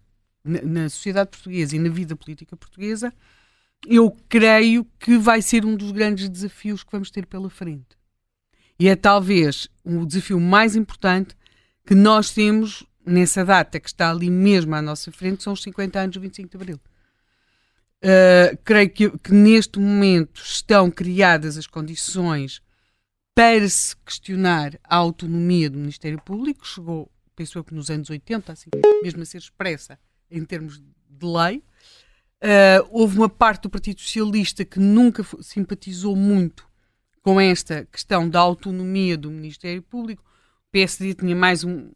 na, na, sociedade portuguesa e na vida política portuguesa, eu creio que vai ser um dos grandes desafios que vamos ter pela frente. E é talvez o desafio mais importante que nós temos nessa data que está ali mesmo à nossa frente, são os 50 anos do 25 de Abril. Uh, creio que, que neste momento estão criadas as condições para se questionar a autonomia do Ministério Público, chegou, penso eu que nos anos 80, assim, mesmo a ser expressa em termos de lei. Uh, houve uma parte do Partido Socialista que nunca simpatizou muito com esta questão da autonomia do Ministério Público. O PSD tinha mais um,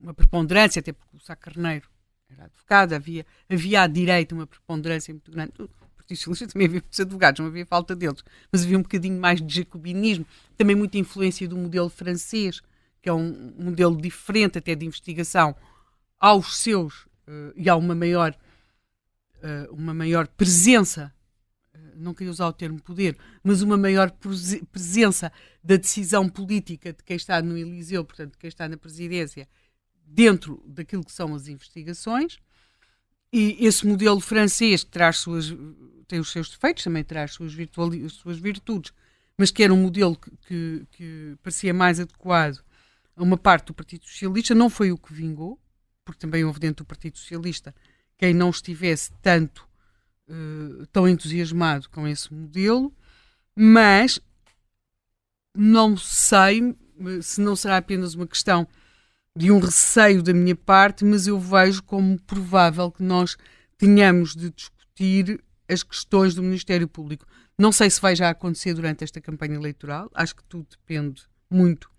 uma preponderância, até porque o Sá Carneiro era advogado, havia, havia à direita uma preponderância muito grande. Partido Socialista também havia muitos advogados, não havia falta deles, mas havia um bocadinho mais de jacobinismo, também muita influência do modelo francês, que é um modelo diferente até de investigação aos seus uh, e há uma maior, uh, uma maior presença, não queria usar o termo poder, mas uma maior presença da decisão política de quem está no Eliseu, portanto, de quem está na presidência, dentro daquilo que são as investigações. E esse modelo francês que traz suas, tem os seus defeitos, também traz suas, as suas virtudes, mas que era um modelo que, que, que, parecia mais adequado a uma parte do Partido Socialista, não foi o que vingou, porque também houve dentro do Partido Socialista quem não estivesse tanto uh, tão entusiasmado com esse modelo, mas não sei eh, se não será apenas uma questão de um receio da minha parte, mas eu vejo como provável que nós tenhamos de discutir as questões do Ministério Público. Não sei se vai já acontecer durante esta campanha eleitoral, acho que tudo depende muito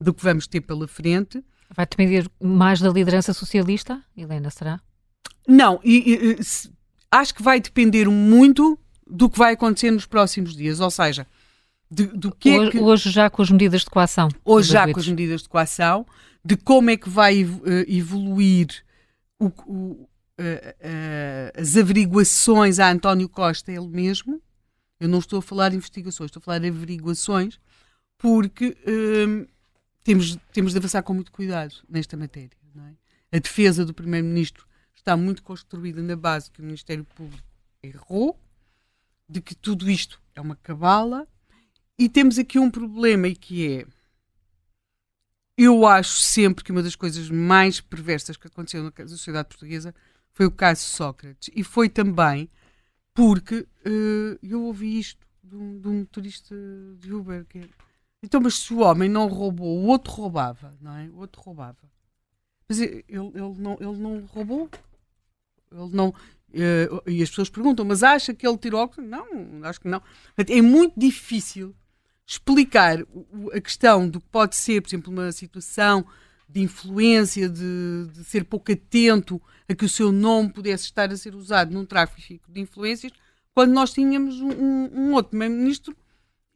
do que vamos ter pela frente. Vai depender mais da liderança socialista, Helena, será? Não, e, e, se, acho que vai depender muito do que vai acontecer nos próximos dias, ou seja, de, do que hoje, é que... hoje já com as medidas de coação. Hoje já com as medidas de coação, de como é que vai uh, evoluir o, o, uh, uh, as averiguações a António Costa ele mesmo. Eu não estou a falar de investigações, estou a falar de averiguações, porque hum, temos, temos de avançar com muito cuidado nesta matéria. É? A defesa do Primeiro-Ministro está muito construída na base que o Ministério Público errou, de que tudo isto é uma cabala, e temos aqui um problema e que é eu acho sempre que uma das coisas mais perversas que aconteceu na sociedade portuguesa foi o caso Sócrates. E foi também porque uh, eu ouvi isto de um, de um turista de Uber. Que... Então, mas se o homem não roubou, o outro roubava, não é? O outro roubava. Mas ele, ele, não, ele não roubou. Ele não. Uh, e as pessoas perguntam, mas acha que ele tirou? Não, acho que não. É muito difícil explicar a questão do que pode ser, por exemplo, uma situação de influência, de, de, ser pouco atento a que o seu nome pudesse estar a ser usado num tráfico de influências, quando nós tínhamos um, um outro primeiro-ministro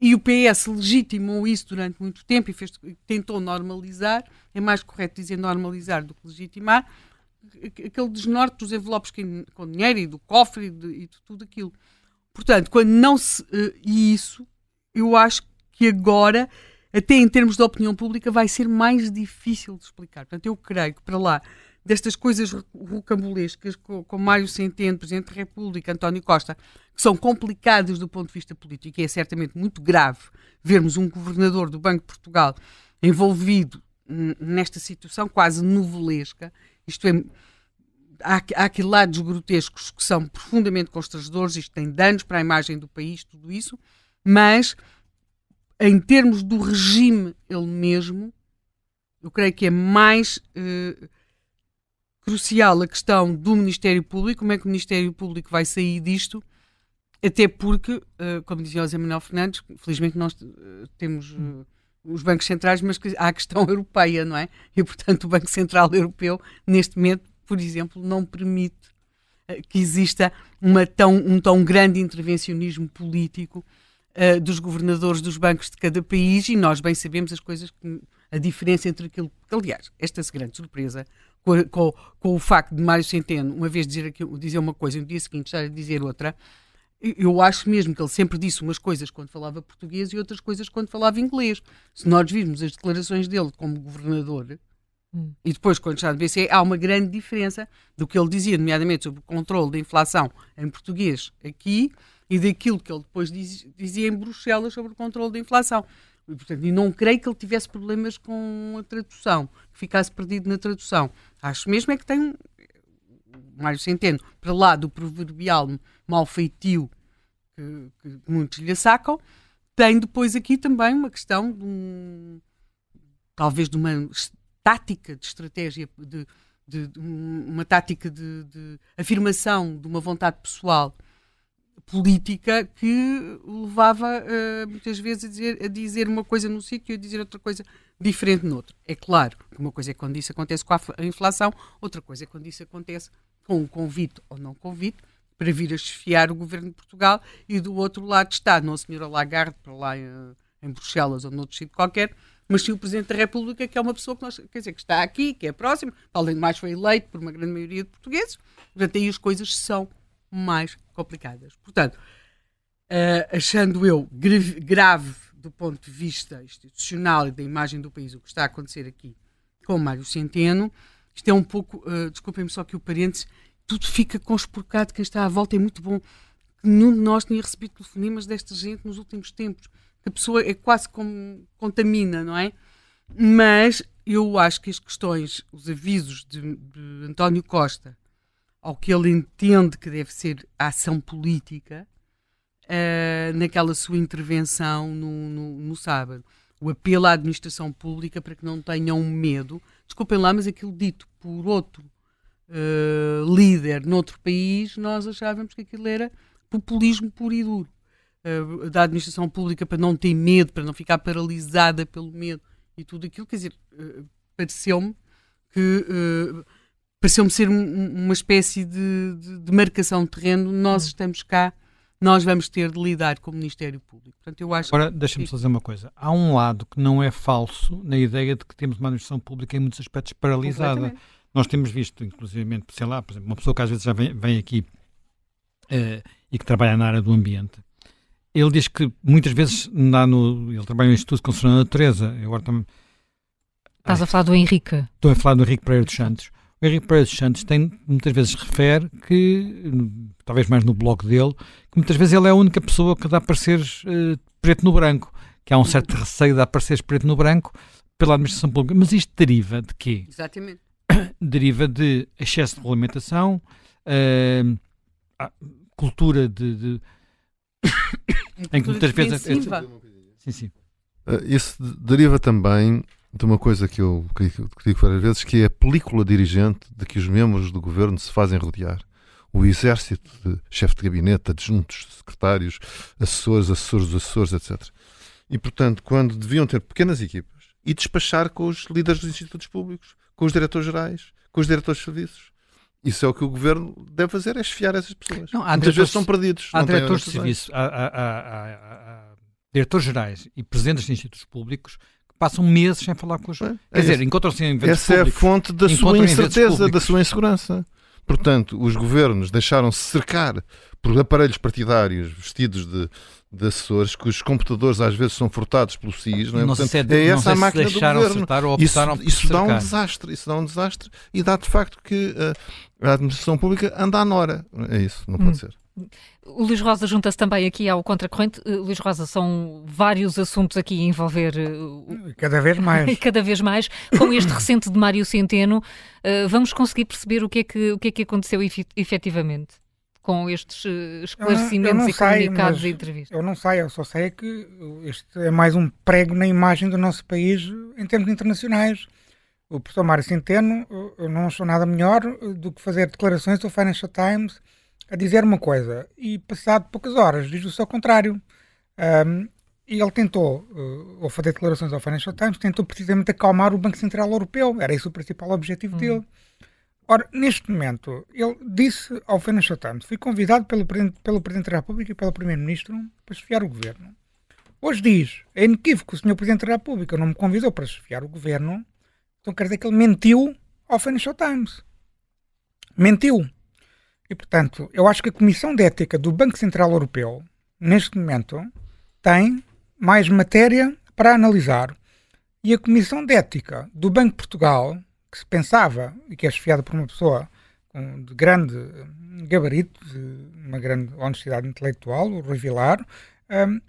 e o PS legitimou isso durante muito tempo e fez, tentou normalizar, é mais correto dizer normalizar do que legitimar, aquele desnorte dos envelopes com dinheiro e do cofre e de, e de tudo aquilo. Portanto, quando não se. Uh, e isso, eu acho que agora, até em termos de opinião pública, vai ser mais difícil de explicar. Portanto, eu creio que para lá destas coisas rocambolescas, como Mário Centeno, Presidente da República, António Costa, que são complicadas do ponto de vista político, e é certamente muito grave vermos um governador do Banco de Portugal envolvido nesta situação quase novelesca, isto é, há, há aqui lados grotescos que são profundamente constrangedores, isto tem danos para a imagem do país, tudo isso, mas em termos do regime ele mesmo, eu creio que é mais uh, crucial a questão do Ministério Público, como é que o Ministério Público vai sair disto, até porque, uh, como dizia o José Manuel Fernandes, felizmente nós uh, temos os bancos centrais, mas há a questão europeia, não é? E, portanto, o Banco Central Europeu, neste momento, por exemplo, não permite que exista uma tão, um tão grande intervencionismo político uh, dos governadores dos bancos de cada país e nós bem sabemos as coisas, que, a diferença entre aquilo. Aliás, esta grande surpresa com, com, com, o facto de Mário Centeno, uma vez dizer, dizer uma coisa e no dia seguinte estar a dizer outra, eu acho mesmo que ele sempre disse umas coisas quando falava português e outras coisas quando falava inglês. Se nós virmos as declarações dele como governador hum. e depois quando está no BCE, há uma grande diferença do que ele dizia, nomeadamente sobre o controle da inflação em português aqui e daquilo que ele depois diz, dizia em Bruxelas sobre o controle da inflação. E, portanto, e não creio que ele tivesse problemas com a tradução, que ficasse perdido na tradução. Acho mesmo é que tem Mário Centeno, para lá do proverbial mal feitio que, que, muitos lhe sacam, tem depois aqui também uma questão de um, talvez de uma tática de estratégia, de, de, de uma tática de, de afirmação de uma vontade pessoal política que levava uh, muitas vezes a dizer, a dizer uma coisa num sítio e a dizer outra coisa diferente no outro. É claro que uma coisa é quando isso acontece com a inflação, outra coisa é quando isso acontece com um convite ou não convite para vir a chefiar o governo de Portugal e do outro lado está não a senhora Lagarde, para lá em, em Bruxelas ou noutro sítio qualquer, mas sim o Presidente da República, que é uma pessoa que, nós, quer dizer, que está aqui, que é próximo, além de mais foi eleito por uma grande maioria de portugueses, portanto aí as coisas são mais complicadas. Portanto, uh, achando eu grave, do ponto de vista institucional e da imagem do país o que está a acontecer aqui com Mário Centeno, isto é um pouco, uh, desculpem-me só que o parênteses, tudo fica conspurcado, quem está à volta é muito bom. Nenhum de nós tinha recebido telefonemas desta gente nos últimos tempos. Que a pessoa é quase como contamina, não é? Mas eu acho que as questões, os avisos de, de António Costa, ao que ele entende que deve ser a ação política, uh, naquela sua intervenção no, no, no sábado, o apelo à administração pública para que não tenham medo. Desculpem lá, mas aquilo dito por outro uh, líder noutro país, nós achávamos que aquilo era populismo puro e duro. Uh, da administração pública para não ter medo, para não ficar paralisada pelo medo e tudo aquilo. Quer dizer, uh, pareceu-me que. Pareceu-me ser um, uma espécie de, de, de, marcação de terreno. Nós hum. estamos cá nós vamos ter de lidar com o Ministério Público. Portanto, eu acho Agora, deixa-me que... fazer uma coisa. Há um lado que não é falso na ideia de que temos uma administração pública em muitos aspectos paralisada. Nós temos visto, inclusive, sei lá, por exemplo, uma pessoa que às vezes já vem, vem aqui uh, e que trabalha na área do ambiente. Ele diz que muitas vezes dá no, ele trabalha no Instituto de Conservação da Natureza. Eu agora também, Estás a falar do Henrique? Estou a falar do Henrique Pereira dos Santos. O Henrique Pereira dos Santos tem, muitas vezes refere que, talvez mais no blog dele, que muitas vezes ele é a única pessoa que dá pareceres uh, preto no branco, que há um certo receio de dar pareceres preto no branco pela administração pública. Mas isto deriva de quê? Exatamente. deriva de excesso de regulamentação, uh, cultura de. de em que muitas vezes. Sim, sim. Uh, isso deriva também de uma coisa que eu digo várias vezes, que é a película dirigente de que os membros do governo se fazem rodear. O exército de chefe de gabinete, adjuntos, secretários, assessores, assessores dos assessores, etc. E, portanto, quando deviam ter pequenas equipas e despachar com os líderes dos institutos públicos, com os diretores-gerais, com os diretores de serviços. Isso é o que o governo deve fazer, é esfiar essas pessoas. Não, Muitas vezes são perdidos. Há diretores de serviço, há, há, há, diretores-gerais e presidentes de institutos públicos passam meses sem falar com os. É, Quer dizer, encontram-se em eventos Essa públicos, é a fonte da sua incerteza, da sua insegurança. Portanto, os governos deixaram-se cercar por aparelhos partidários vestidos de, de assessores cujos computadores às vezes são furtados pelo CIS, não é? Não Portanto, se é, é essa a máquina do governo. Ou isso, isso dá um desastre, isso dá um desastre e dá de facto que uh, a administração pública anda à nora. É isso, não pode hum. ser. O Luís Rosa junta-se também aqui ao contracorrente. Uh, Luís Rosa, são vários assuntos aqui a envolver. Uh, cada vez mais. cada vez mais. Com este recente de Mário Centeno, uh, vamos conseguir perceber o que é que, o que, é que aconteceu efetivamente com estes esclarecimentos e sei, comunicados e entrevistas? Eu não sei, eu só sei que este é mais um prego na imagem do nosso país em termos internacionais. O professor Mário Centeno, eu não sou nada melhor do que fazer declarações ao Financial Times a dizer uma coisa e passado poucas horas diz o seu contrário. Um, e ele tentou, uh, ao fazer declarações ao Financial Times, tentou precisamente acalmar o Banco Central Europeu. Era esse o principal objetivo uhum. dele. Ora, neste momento, ele disse ao Financial Times, fui convidado pelo, pelo Presidente da República e pelo Primeiro-Ministro para chefiar o Governo. Hoje diz, é inequívoco, o Sr. Presidente da República não me convidou para chefiar o Governo, então quer dizer que ele mentiu ao Financial Times. Mentiu. E, portanto, eu acho que a Comissão de Ética do Banco Central Europeu, neste momento, tem mais matéria para analisar. E a Comissão de Ética do Banco de Portugal, que se pensava e que é chefiada por uma pessoa de grande gabarito, de uma grande honestidade intelectual, o Rui Vilar, um,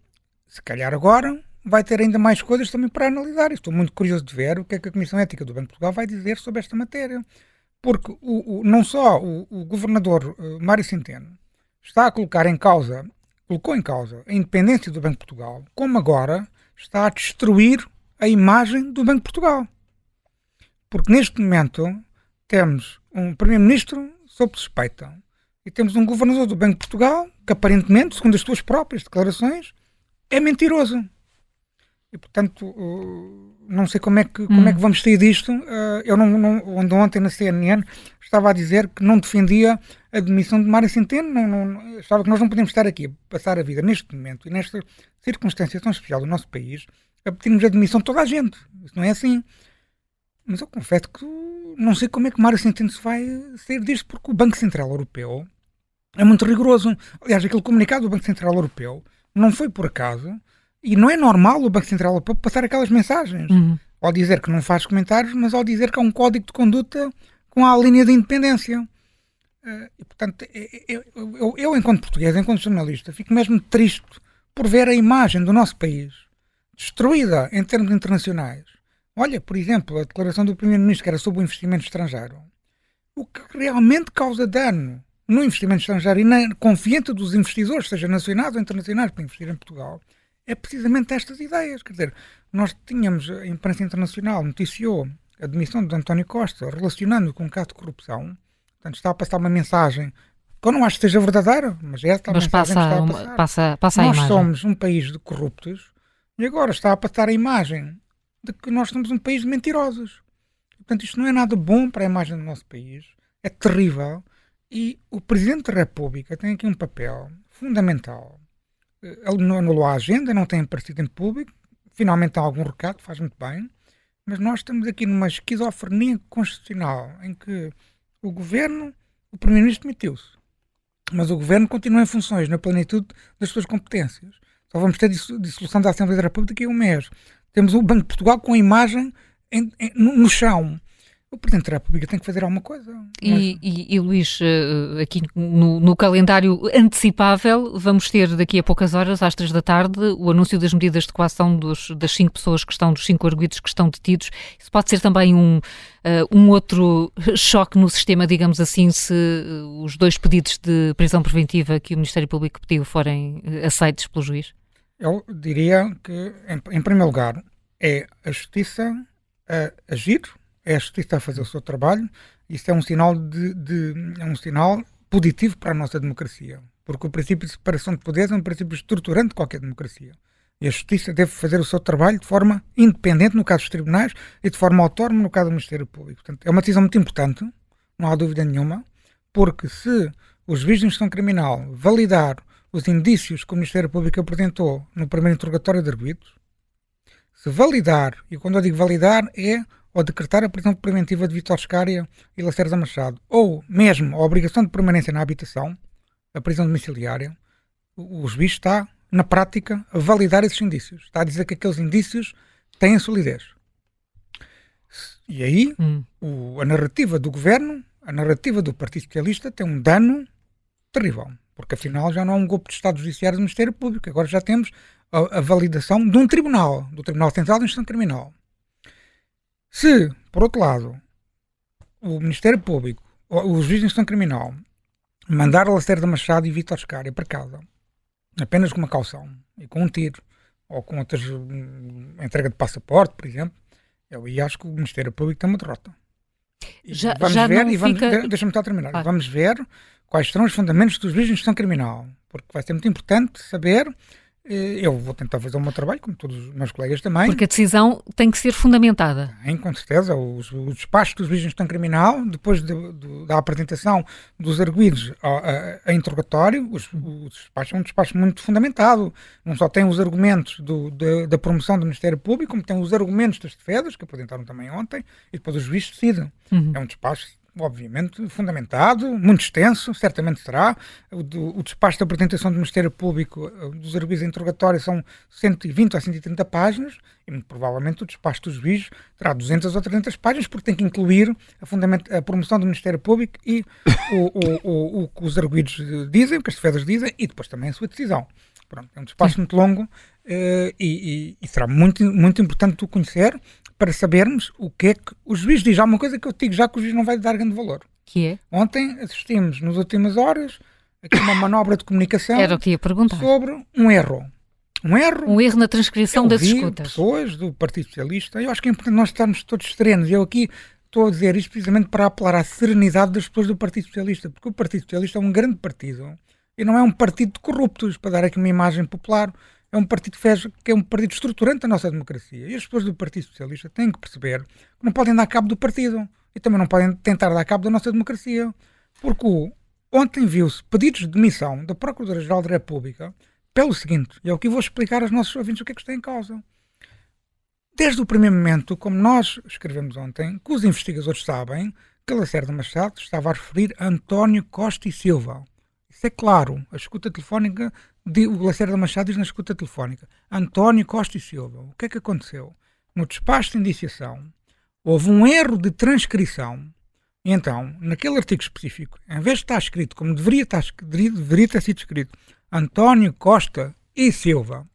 se calhar agora vai ter ainda mais coisas também para analisar. Estou muito curioso de ver o que é que a Comissão Ética do Banco de Portugal vai dizer sobre esta matéria porque o, o, não só o, o governador uh, Mário Centeno está a colocar em causa, colocou em causa a independência do Banco de Portugal, como agora está a destruir a imagem do Banco de Portugal. Porque neste momento temos um primeiro-ministro sob suspeita e temos um governador do Banco de Portugal que aparentemente, segundo as suas próprias declarações, é mentiroso. E portanto, uh, não sei como é que, hum. como é que hum. vamos sair disto. Uh, eu não, não, ontem na CNN estava a dizer que não defendia a demissão de Mário Centeno, não, não, estava que nós não podemos estar aqui a passar a vida neste momento e nesta circunstância tão especial do nosso país a pedirmos a demissão de toda a gente. Isso não é assim. Mas eu confesso que não sei como é que Mário Centeno vai sair disto, porque o Banco Central Europeu é muito rigoroso. Aliás, aquele comunicado do Banco Central Europeu não foi por acaso e não é normal o Banco Central Europeu passar aquelas mensagens. Uhum. Ao dizer que não faz comentários, mas ao dizer que há um código de conduta com a linha de independência. Uh, e, portanto, eu, eu, eu, enquanto português, enquanto jornalista, fico mesmo triste por ver a imagem do nosso país destruída em termos internacionais. Olha, por exemplo, a declaração do Primeiro-Ministro que era sobre o investimento estrangeiro. O que realmente causa dano no investimento estrangeiro e na confiança dos investidores, seja nacionais ou internacionais, para investir em Portugal, é precisamente estas ideias. Quer dizer, nós tínhamos, a imprensa internacional noticiou a demissão de António Costa relacionando com um caso de corrupção. Portanto, está a passar uma mensagem que eu não acho que seja verdadeira, mas é esta a mas mensagem passa, que está a passar. Passa, passa nós imagem. somos um país de corruptos e agora está a passar a imagem de que nós somos um país de mentirosos. Portanto, isto não é nada bom para a imagem do nosso país. É terrível. E o Presidente da República tem aqui um papel fundamental. Ele não anulou a agenda, não tem aparecido em público. Finalmente há algum recado, faz muito bem. Mas nós estamos aqui numa esquizofrenia constitucional em que o Governo, o Primeiro-Ministro demitiu-se. Mas o Governo continua em funções, na plenitude das suas competências. Só vamos ter dissolução da Assembleia da República daqui a um mês. Temos o Banco de Portugal com a imagem em, em, no chão o Presidente da República tem que fazer alguma coisa. E, e, e Luís, eh, aqui no, no, calendário antecipável, vamos ter daqui a poucas horas, às três da tarde, o anúncio das medidas de coação dos, das cinco pessoas que estão, dos cinco arguidos que estão detidos. Isso pode ser também um, uh, um outro choque no sistema, digamos assim, se os dois pedidos de prisão preventiva que o Ministério Público pediu forem aceitos pelo juiz? Eu diria que, em, em primeiro lugar, é a justiça a agir é a justiça a fazer o seu trabalho. Isso é um sinal de, de, é um sinal positivo para a nossa democracia, porque o princípio de separação de poderes é um princípio estruturante de qualquer democracia. E a justiça deve fazer o seu trabalho de forma independente no caso dos tribunais e de forma autónoma no caso do Ministério Público. Portanto, é uma decisão muito importante, não há dúvida nenhuma, porque se o juiz de instrução criminal validar os indícios que o Ministério Público apresentou no primeiro interrogatório de arguidos, se validar, e quando eu digo validar é ou decretar a prisão preventiva de Vitor Scária e Lacerda Machado, ou mesmo a obrigação de permanência na habitação, a prisão domiciliária, o, juiz está, na prática, a validar esses indícios. Está a dizer que aqueles indícios têm solidez. E aí, hum. o, a narrativa do governo, a narrativa do Partido Socialista tem um dano terrível. Porque afinal já não há um golpe de Estado Judiciário do Ministério Público. Agora já temos a, a validação de um tribunal, do Tribunal Central de Instrução Criminal. Se, por outro lado, o Ministério Público, o juiz de instrução criminal, mandar Lacerda Machado e Vítor Scária para casa, apenas com uma calção e com um tiro, ou com outras hum, entrega de passaporte, por exemplo, eu aí acho que o Ministério Público tem uma derrota. Já, vamos já ver, e vamos, fica... deixa-me estar a terminar, ah. vamos ver quais serão os fundamentos do juiz de instrução criminal, porque vai ser muito importante saber eh, eu vou tentar fazer o meu trabalho, como todos os meus colegas também. Porque a decisão tem que ser fundamentada. Tem, com certeza. Os, os despachos dos juízes de gestão criminal, depois de, de, da apresentação dos arguídos a, a, a interrogatório, os, os despachos são um despacho muito fundamentado. Não só tem os argumentos do, de, da promoção do Ministério Público, como tem os argumentos das defesas, que apresentaram também ontem, e depois os juízes decidem. Uhum. É um despacho obviamente, fundamentado, muito extenso, certamente será. O, do, o despacho da apresentação do Ministério Público eh, dos arguidos interrogatórios são 120 a 130 páginas e muito provavelmente o despacho dos juízes terá 200 ou 300 páginas porque tem que incluir a, a promoção do Ministério Público e o, o, o, que os arguidos dizem, o que as defesas dizem e depois também a sua decisão. Pronto, é um despacho muito longo uh, e, e, e, será muito, muito importante tu conhecer para sabermos o que é que o juiz diz. Há uma coisa que eu digo já que o juiz não vai dar grande valor. Que é? Ontem assistimos, nas últimas horas, aqui uma manobra de comunicação Era o que ia perguntar. sobre um erro. Um erro. Um erro na transcrição eu das vi escutas. pessoas do Partido Socialista. Eu acho que é importante nós estarmos todos serenos. Eu aqui estou a dizer isto precisamente para apelar à serenidade das pessoas do Partido Socialista, porque o Partido Socialista é um grande partido e não é um partido de corruptos, para dar aqui uma imagem popular é um partido que, fez, que é um partido estruturante da nossa democracia. E as pessoas do Partido Socialista têm que perceber que não podem dar cabo do partido e também não podem tentar dar cabo da nossa democracia. Porque ontem viu-se pedidos de demissão da Procuradora-Geral da República pelo seguinte, e é o que eu vou explicar aos nossos ouvintes o que é que está em causa. desde o primeiro momento, como nós escrevemos ontem, que os investigadores sabem que Lacerda Machado estava a referir a António Costa e Silva. Isso é claro. A escuta telefónica, de, o Lacerda Machado diz na escuta telefónica. António Costa e Silva. O que é que aconteceu? No despacho de indiciação, houve um erro de transcrição. Então, naquele artigo específico, em vez de estar escrito como deveria, estar, deveria ter sido escrito António Costa e Silva,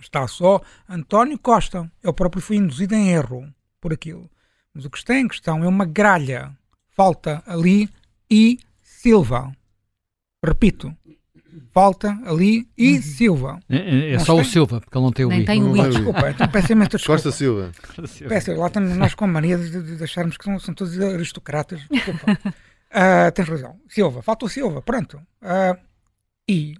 Está só António Costa. Eu próprio fui induzido em erro por aquilo. Mas o que está em questão é uma gralha. Falta ali e Silva. Repito. Falta ali e uhum. Silva. É, é, é só tem? o Silva, porque ele não tem o Nem I. Tem o I. Desculpa, então peço imensa desculpa. Costa Silva. Peço, lá estamos nós com a mania de, de acharmos que são, são todos aristocratas. Desculpa. Uh, tens razão. Silva, falta o Silva, pronto. Uh, e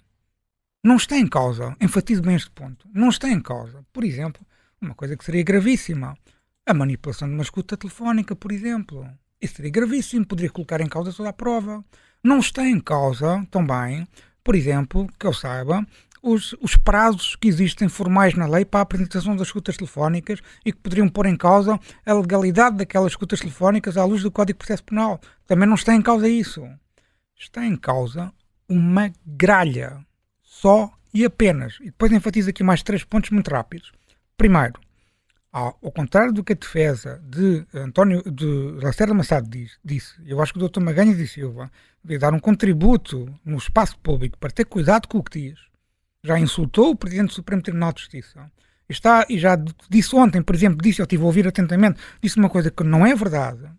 não está em causa, enfatizo bem este ponto, não está em causa, por exemplo, uma coisa que seria gravíssima, a manipulação de uma escuta telefónica, por exemplo. Isso seria gravíssimo, poderia colocar em causa toda a prova. Não está em causa também, por exemplo, que eu saiba, os, os, prazos que existem formais na lei para a apresentação das escutas telefónicas e que poderiam pôr em causa a legalidade daquelas escutas telefónicas à luz do Código de Processo Penal. Também não está em causa isso. Está em causa uma gralha só e apenas. E depois enfatizo aqui mais três pontos muito rápidos. Primeiro, ao, contrário do que a defesa de António de Lacerda Massado diz, disse, eu acho que o Dr. Maganha de Silva devia dar um contributo no espaço público para ter cuidado com o que diz. Já insultou o Presidente do Supremo Tribunal de Justiça. Está, e já disse ontem, por exemplo, disse, eu estive a ouvir atentamente, disse uma coisa que não é verdade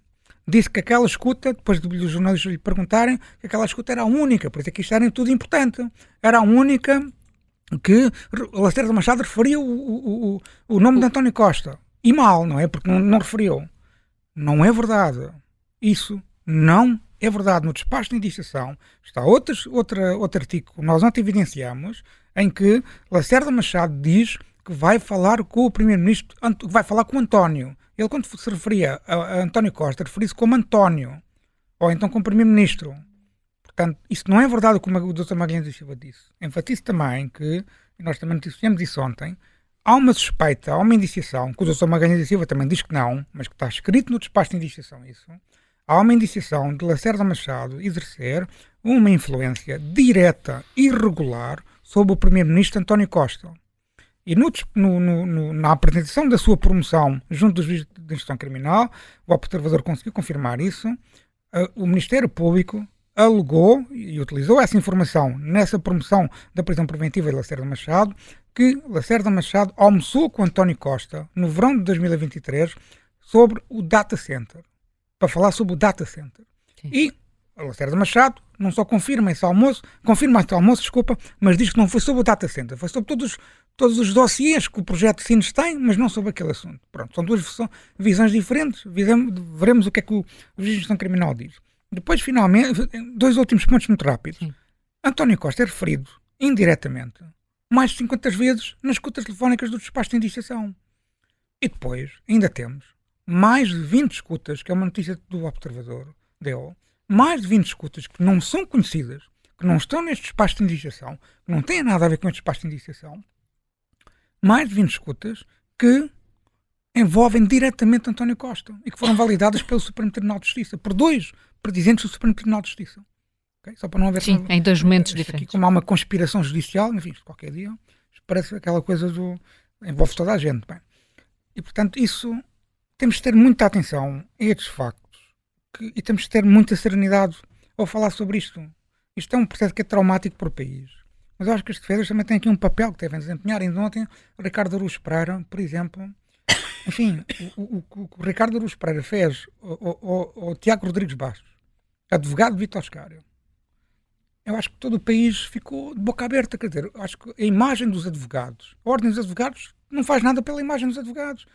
disse que aquela escuta, depois de os jornalistas lhe perguntarem, que aquela escuta era a única, por isso é que isto era tudo importante. Era a única que Lacerda Machado referia o, o, o, o nome de António Costa. E mal, não é? Porque não, não referiu. Não é verdade. Isso não é verdade. No despacho de indiciação está outros, outra, outro artigo que nós ontem evidenciamos, em que Lacerda Machado diz que vai falar com o Primeiro-Ministro, vai falar com António. Ele, quando se referia a, a António Costa, referia-se como António, ou então como Primeiro-Ministro. Portanto, isso não é verdade como o Dr. Magalhães da Silva disse. Enfatizo também que, e nós também dissemos isso ontem, há uma suspeita, há uma indiciação, que o Dr. Magalhães da Silva também diz que não, mas que está escrito no despacho de indiciação isso, há uma indiciação de Lacerda Machado exercer uma influência direta e regular sobre o Primeiro-Ministro António Costa. E no, no, no, na apresentação da sua promoção junto dos juízes de instrução criminal, o observador conseguiu confirmar isso. Uh, o Ministério Público alegou e utilizou essa informação nessa promoção da prisão preventiva de Lacerda Machado, que Lacerda Machado almoçou com António Costa no verão de 2023 sobre o data center, para falar sobre o data center. Sim. E a Lacerda Machado não só confirma esse almoço, confirma esse almoço, desculpa, mas diz que não foi sobre o data center, foi sobre todos, todos os dossiês que o projeto Sines tem, mas não sobre aquele assunto. Pronto, são duas visões diferentes, veremos o que é que o, o Juiz Criminal diz. Depois, finalmente, dois últimos pontos muito rápidos. Sim. António Costa é referido, indiretamente, mais de 50 vezes nas escutas telefónicas do despacho de indiciação. E depois, ainda temos mais de 20 escutas, que é uma notícia do Observador, deu, mais de 20 escutas que não são conhecidas, que não estão neste espaço de indiciação, que não têm nada a ver com este espaço de indiciação, mais de 20 escutas que envolvem diretamente António Costa e que foram validadas pelo Supremo Tribunal de Justiça, por dois presidentes do Supremo Tribunal de Justiça. Okay? Só para não haver... Sim, em dois momentos diferentes. Aqui, como há uma conspiração judicial, enfim, qualquer dia, parece aquela coisa do... envolve toda a gente. Bem. E, portanto, isso... Temos de ter muita atenção a estes factos que, e temos de ter muita serenidade ao falar sobre isto. Isto é um processo que é traumático para o país. Mas eu acho que as defesas também têm aqui um papel que devem desempenhar. Ainda ontem, Ricardo Aruz Pereira, por exemplo, enfim, o, o, o, o Ricardo Aruz Pereira fez o, Tiago Rodrigues Bastos, advogado de Vitor Oscário. Eu acho que todo o país ficou de boca aberta. Quer dizer, acho que a imagem dos advogados, a ordem dos advogados, não faz nada pela imagem dos advogados.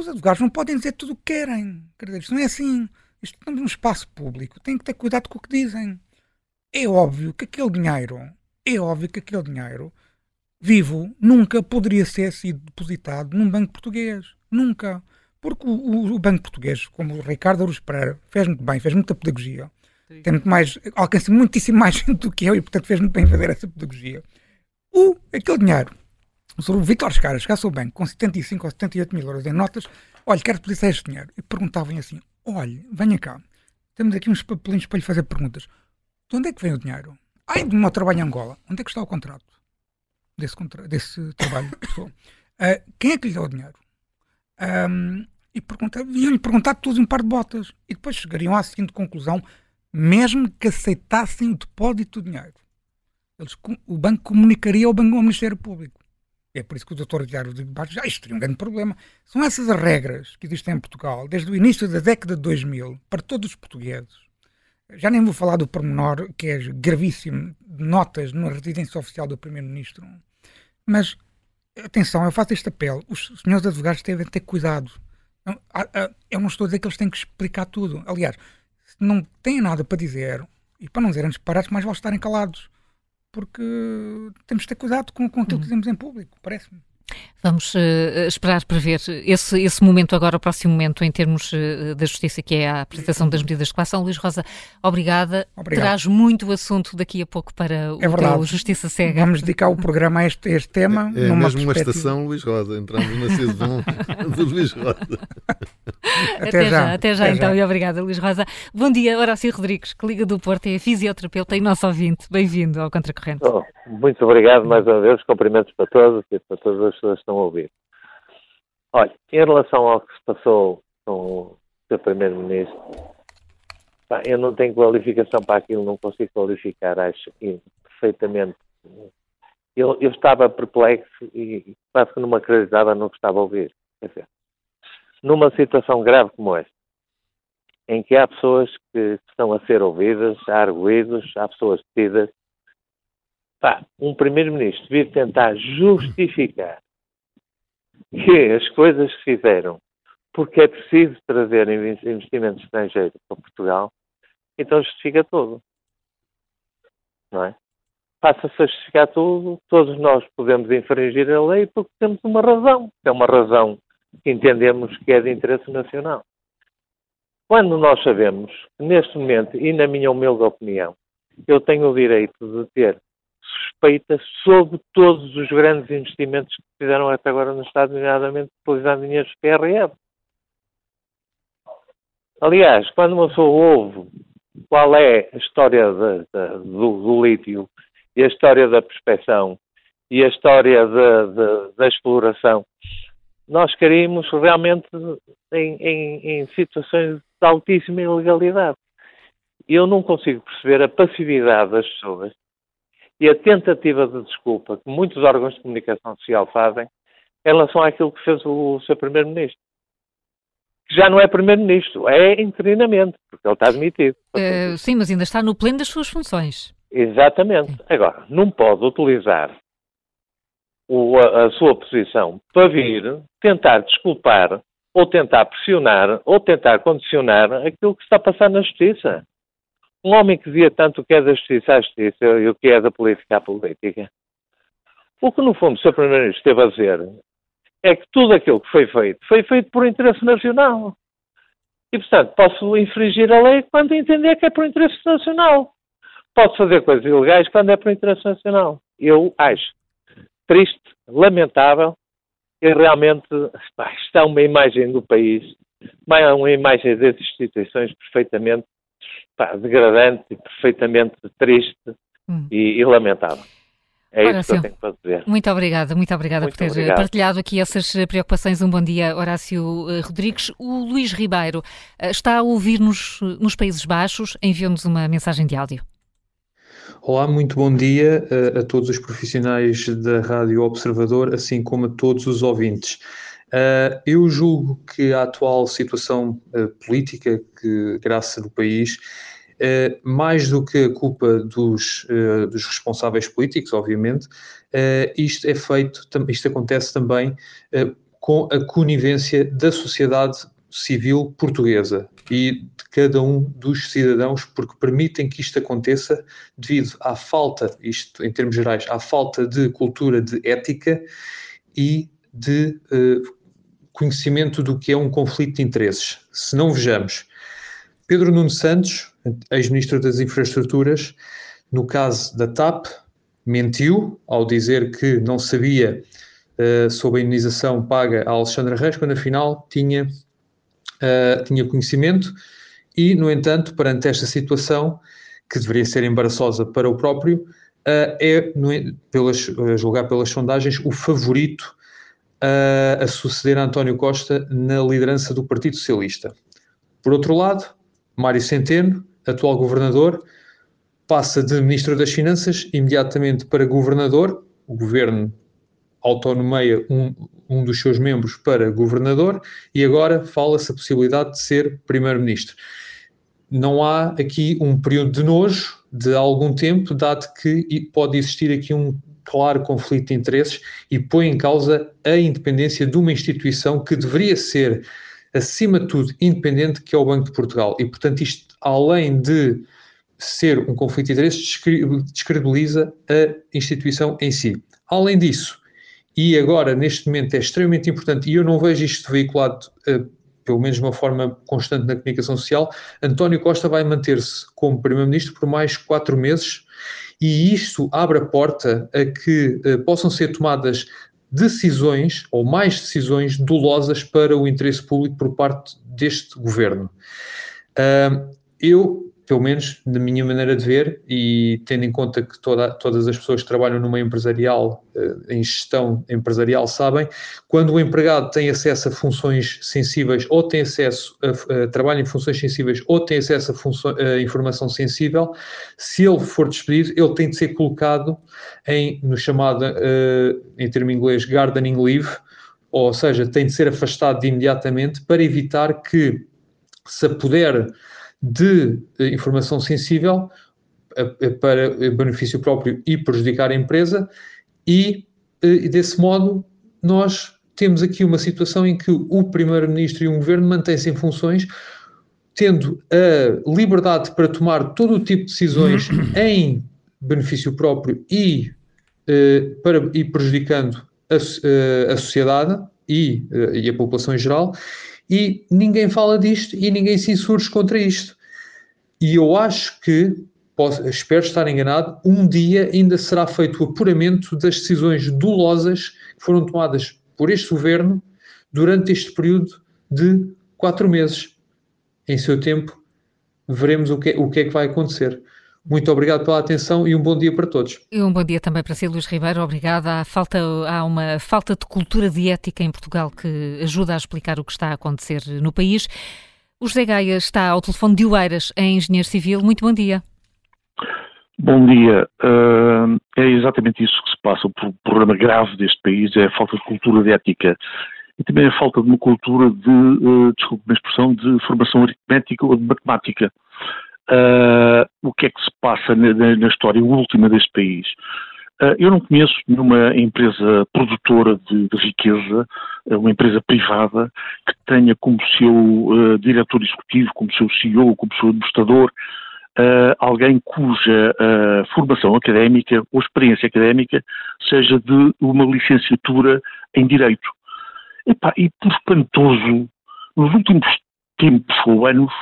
Os advogados não podem dizer tudo o que querem. Quer dizer, isto não é assim. Estamos num espaço público, têm que ter cuidado com o que dizem. É óbvio que aquele dinheiro, é óbvio que aquele dinheiro vivo nunca poderia ser sido depositado num banco português. Nunca. Porque o, o, o banco português, como o Ricardo Aruz Pereira, fez muito bem, fez muita pedagogia. Sim. Tem muito mais, alcança muitíssimo mais gente do que eu e, portanto, fez muito bem fazer essa pedagogia. O, aquele dinheiro o Vitor Escara chegasse ao banco com 75 ou 78 mil euros em notas, olha, quero pedir este dinheiro. E perguntavam assim, olha, venha cá, temos aqui uns papelinhos para lhe fazer perguntas. De onde é que vem o dinheiro? Ai, do meu trabalho em Angola. Onde é que está o contrato desse, contra desse trabalho? uh, quem é que lhe deu o dinheiro? Um, e iam-lhe perguntar todos um par de botas. E depois chegariam à seguinte conclusão: mesmo que aceitassem o depósito do dinheiro, eles, o banco comunicaria ao, banco, ao Ministério Público. É por isso que o doutor Diário de Baixo já isto teria um grande problema. São essas as regras que existem em Portugal, desde o início da década de 2000, para todos os portugueses. Já nem vou falar do pormenor, que é gravíssimo, de notas na residência oficial do Primeiro-Ministro. Mas, atenção, eu faço este apelo. Os senhores advogados devem ter cuidado. Eu não estou a dizer que eles têm que explicar tudo. Aliás, se não têm nada para dizer, e para não dizerem disparados, mais vale estarem calados porque temos de ter cuidado com, com aquilo que uhum. dizemos em público, parece-me. Vamos uh, esperar para ver esse, esse momento agora, o próximo momento, em termos uh, da justiça, que é a apresentação das medidas de coação. Luís Rosa, obrigada. Obrigado. Traz muito assunto daqui a pouco para o é verdade. Justiça Cega. Vamos dedicar o programa a este, este tema. É, é mesmo uma estação Luís Rosa. Entramos na saison do Luís Rosa. Até, até já, já, até já até então, já. e obrigada, Luís Rosa. Bom dia, Horácio Rodrigues, que liga do Porto, é fisioterapeuta e nosso ouvinte. Bem-vindo ao Contracorrente. Oh, muito obrigado mais uma vez, cumprimentos para todos e para todas as pessoas estão a ouvir. Olha, em relação ao que se passou com o seu Primeiro-Ministro, eu não tenho qualificação para aquilo, não consigo qualificar, acho perfeitamente. Eu, eu estava perplexo e quase que não me acreditava no que estava a ouvir. Quer dizer, numa situação grave como esta, em que há pessoas que estão a ser ouvidas, há arguídos, há pessoas detidas, pá, um primeiro-ministro vir tentar justificar que as coisas se fizeram porque é preciso trazer investimento estrangeiro para Portugal, então justifica tudo. Não é? Passa-se a justificar tudo, todos nós podemos infringir a lei porque temos uma razão, que é uma razão que entendemos que é de interesse nacional. Quando nós sabemos que neste momento, e na minha humilde opinião, eu tenho o direito de ter suspeitas sobre todos os grandes investimentos que fizeram até agora no Estado, nomeadamente utilizando dinheiros PRR. Aliás, quando uma pessoa ouve qual é a história de, de, do, do, lítio e a história da prospecção e a história de, da exploração nós queríamos realmente em, em, em situações de altíssima ilegalidade. Eu não consigo perceber a passividade das pessoas e a tentativa de desculpa que muitos órgãos de comunicação social fazem em relação àquilo que fez o seu Primeiro-Ministro. Que já não é Primeiro-Ministro, é interinamente, porque ele está demitido. Uh, sim, mas ainda está no pleno das suas funções. Exatamente. Agora, não pode utilizar o, a, a sua posição para vir tentar desculpar ou tentar pressionar ou tentar condicionar aquilo que está a passar na justiça. Um homem que dizia tanto o que é da justiça à justiça e o que é da política à política. O que, no fundo, o Sr. Primeiro-Ministro esteve a dizer é que tudo aquilo que foi feito foi feito por interesse nacional. E, portanto, posso infringir a lei quando entender que é por interesse nacional. Posso fazer coisas ilegais quando é por interesse nacional. Eu acho triste, lamentável, e realmente está uma imagem do país, uma imagem das instituições perfeitamente pá, degradante e perfeitamente triste hum. e, e, lamentável. É Horácio, isso que eu tenho para dizer. Muito obrigada, muito obrigada muito por ter obrigado. partilhado aqui essas preocupações. Um bom dia, Horácio eh, Rodrigues. O Luís Ribeiro eh, está a ouvir-nos nos Países Baixos, enviou-nos uma mensagem de áudio. Olá, muito bom dia a, a todos os profissionais da Rádio Observador, assim como a todos os ouvintes. Uh, eu julgo que a atual situação uh, política que graça do país, uh, mais do que a culpa dos, dos responsáveis políticos, obviamente, isto é feito, isto acontece também com a conivência da sociedade civil portuguesa e de cada um dos cidadãos, porque permitem que isto aconteça devido à falta, isto em termos gerais, à falta de cultura de ética e de uh, conhecimento do que é um conflito de interesses. Se não vejamos, Pedro Nuno Santos, ex-ministro das Infraestruturas, no caso da TAP, mentiu ao dizer que não sabia uh, sobre a indenização paga a Alexandra Reis, quando afinal tinha, uh, tinha conhecimento e, no entanto, perante esta situação, que deveria ser embaraçosa para o próprio, uh, é, no, pelas, julgar pelas sondagens, o favorito a suceder a António Costa na liderança do Partido Socialista. Por outro lado, Mário Centeno, atual governador, passa de Ministro das Finanças imediatamente para governador, o governo autonomeia um, um dos seus membros para governador e agora fala-se a possibilidade de ser primeiro-ministro. Não há aqui um período de nojo de algum tempo, dado que pode existir aqui um claro conflito de interesses e põe em causa a independência de uma instituição que deveria ser, acima de tudo, independente, que é o Banco de Portugal. E, portanto, isto, além de ser um conflito de interesses, descredibiliza a instituição em si. Além disso, e agora neste momento é extremamente importante, e eu não vejo isto veiculado, uh, pelo menos de uma forma constante na comunicação social, António Costa vai manter-se como Primeiro-Ministro por mais quatro meses, e isto abre a porta a que uh, possam ser tomadas decisões, ou mais decisões, dolosas para o interesse público por parte deste governo. Uh, eu pelo menos na minha maneira de ver, e tendo em conta que toda, todas as pessoas que trabalham meio empresarial, eh, em gestão empresarial, sabem, quando o empregado tem acesso a funções sensíveis ou tem acesso a, a trabalho em funções sensíveis ou tem acesso a, a, informação sensível, se ele for despedido, ele tem de ser colocado em, no chamado, uh, em termo inglês, gardening leave, ou seja, tem de ser afastado de imediatamente para evitar que, se puder de eh, informação sensível para benefício próprio e prejudicar a empresa, e, eh, e desse modo nós temos aqui uma situação em que o Primeiro-Ministro e o Governo mantêm-se em funções, tendo a liberdade para tomar todo o tipo de decisões em benefício próprio e, eh, para, e prejudicando a, a sociedade e, e a população em geral, e ninguém fala disto e ninguém se insurge contra isto. E eu acho que, posso, espero estar enganado, um dia ainda será feito o apuramento das decisões dolosas que foram tomadas por este governo durante este período de quatro meses. Em seu tempo, veremos o que, o que é que vai acontecer. Muito obrigado pela atenção e um bom dia para todos. E um bom dia também para si, Luís Ribeiro. Obrigada. Há, falta, há uma falta de cultura de ética em Portugal que ajuda a explicar o que está a acontecer no país. O José Gaia está ao telefone de Oeiras, em Engenheiro Civil. Muito bom dia. Bom dia. Uh, é exatamente isso que se passa. O problema grave deste país é a falta de cultura de ética e também a falta de uma cultura de, uh, desculpe a expressão, de formação aritmética ou de matemática. Uh, o que é que se passa na, na, história última deste país? Uh, eu não conheço nenhuma empresa produtora de, de, riqueza, uh, uma empresa privada, que tenha como seu diretor executivo, como seu CEO, como seu administrador, alguém cuja formação académica ou experiência académica seja de uma licenciatura em Direito. Epá, e por espantoso, nos últimos tempos ou anos,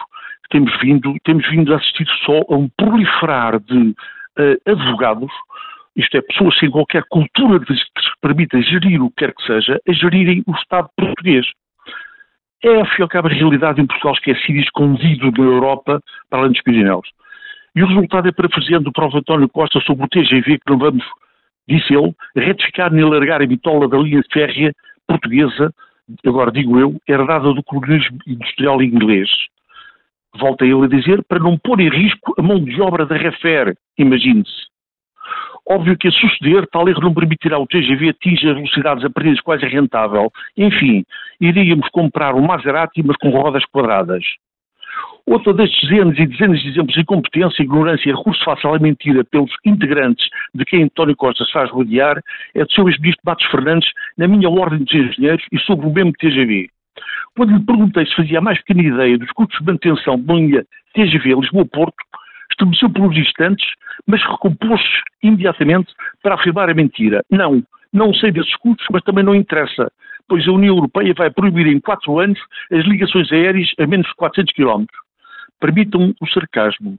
temos vindo, temos vindo a assistir só a um proliferar de uh, advogados, isto é, pessoas sem qualquer cultura que se permita gerir o que quer que seja, a gerirem o Estado português. É, afinal, a realidade em Portugal esquecido e escondido na Europa, para além dos Pirineus. E o resultado é, parafraseando o próprio António Costa sobre o TGV, que não vamos, disse ele, retificar nem largar a bitola da linha férrea portuguesa, agora digo eu, herdada do colonialismo industrial inglês volta ele a dizer, para não pôr em risco a mão de obra da Refer, imagine-se. Óbvio que a suceder, tal erro não permitirá ao TGV atingir as velocidades a partir das quais é rentável. Enfim, iríamos comprar um Maserati, mas com rodas quadradas. Outra das dezenas e dezenas de exemplos de incompetência, ignorância e recurso fácil à mentira pelos integrantes de quem António Costa se faz rodear é do seu ex-ministro Matos Fernandes na minha ordem dos engenheiros e sobre o mesmo TGV. Quando lhe perguntei se fazia a mais pequena ideia dos custos de manutenção de uma linha TGV Lisboa-Porto, estremeceu uns instantes, mas recompôs-se imediatamente para afirmar a mentira. Não, não sei desses custos, mas também não interessa, pois a União Europeia vai proibir em quatro anos as ligações aéreas a menos de 400 km. Permitam o sarcasmo.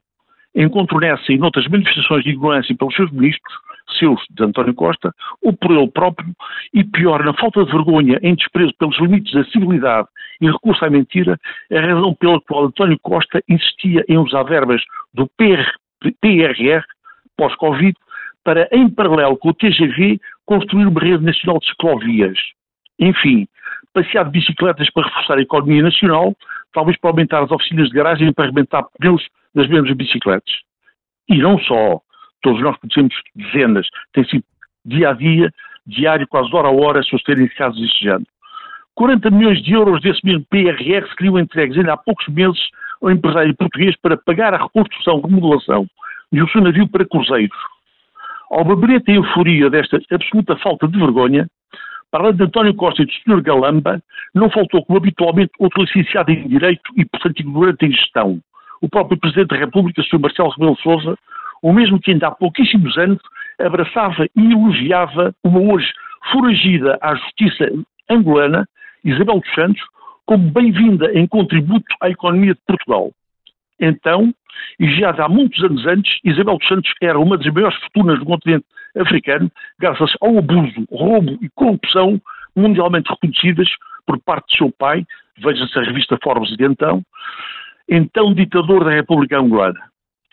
Encontro nessa e noutras manifestações de ignorância pelos seus ministros seus de António Costa, ou por ele próprio, e pior, na falta de vergonha, em desprezo pelos limites da civilidade e recurso à mentira, a razão pela qual António Costa insistia em usar verbas do PR, PRR, pós-Covid, para, em paralelo com o TGV, construir uma rede nacional de ciclovias. Enfim, passear de bicicletas para reforçar a economia nacional, talvez para aumentar as oficinas de garagem para arrebentar pneus das mesmas bicicletas. E não só. Todos nós conhecemos dezenas. Tem sido dia a dia, diário, quase hora a hora, se terem casos deste género. 40 milhões de euros desse mesmo PRR seriam entregues ainda há poucos meses ao empresário português para pagar a reconstrução, remodelação de um seu navio para cruzeiros. Ao babreta e euforia desta absoluta falta de vergonha, para além de António Costa e do Sr. Galamba, não faltou, como habitualmente, outro licenciado em Direito e, portanto, ignorante em Gestão. O próprio Presidente da República, Sr. Marcelo Rebelo Sousa, o mesmo que ainda há pouquíssimos anos abraçava e elogiava uma hoje foragida à justiça angolana, Isabel dos Santos, como bem-vinda em contributo à economia de Portugal. Então, e já há muitos anos antes, Isabel dos Santos era uma das maiores fortunas do continente africano, graças ao abuso, roubo e corrupção mundialmente reconhecidas por parte de seu pai, veja-se a revista Forbes de então, então ditador da República Angolana.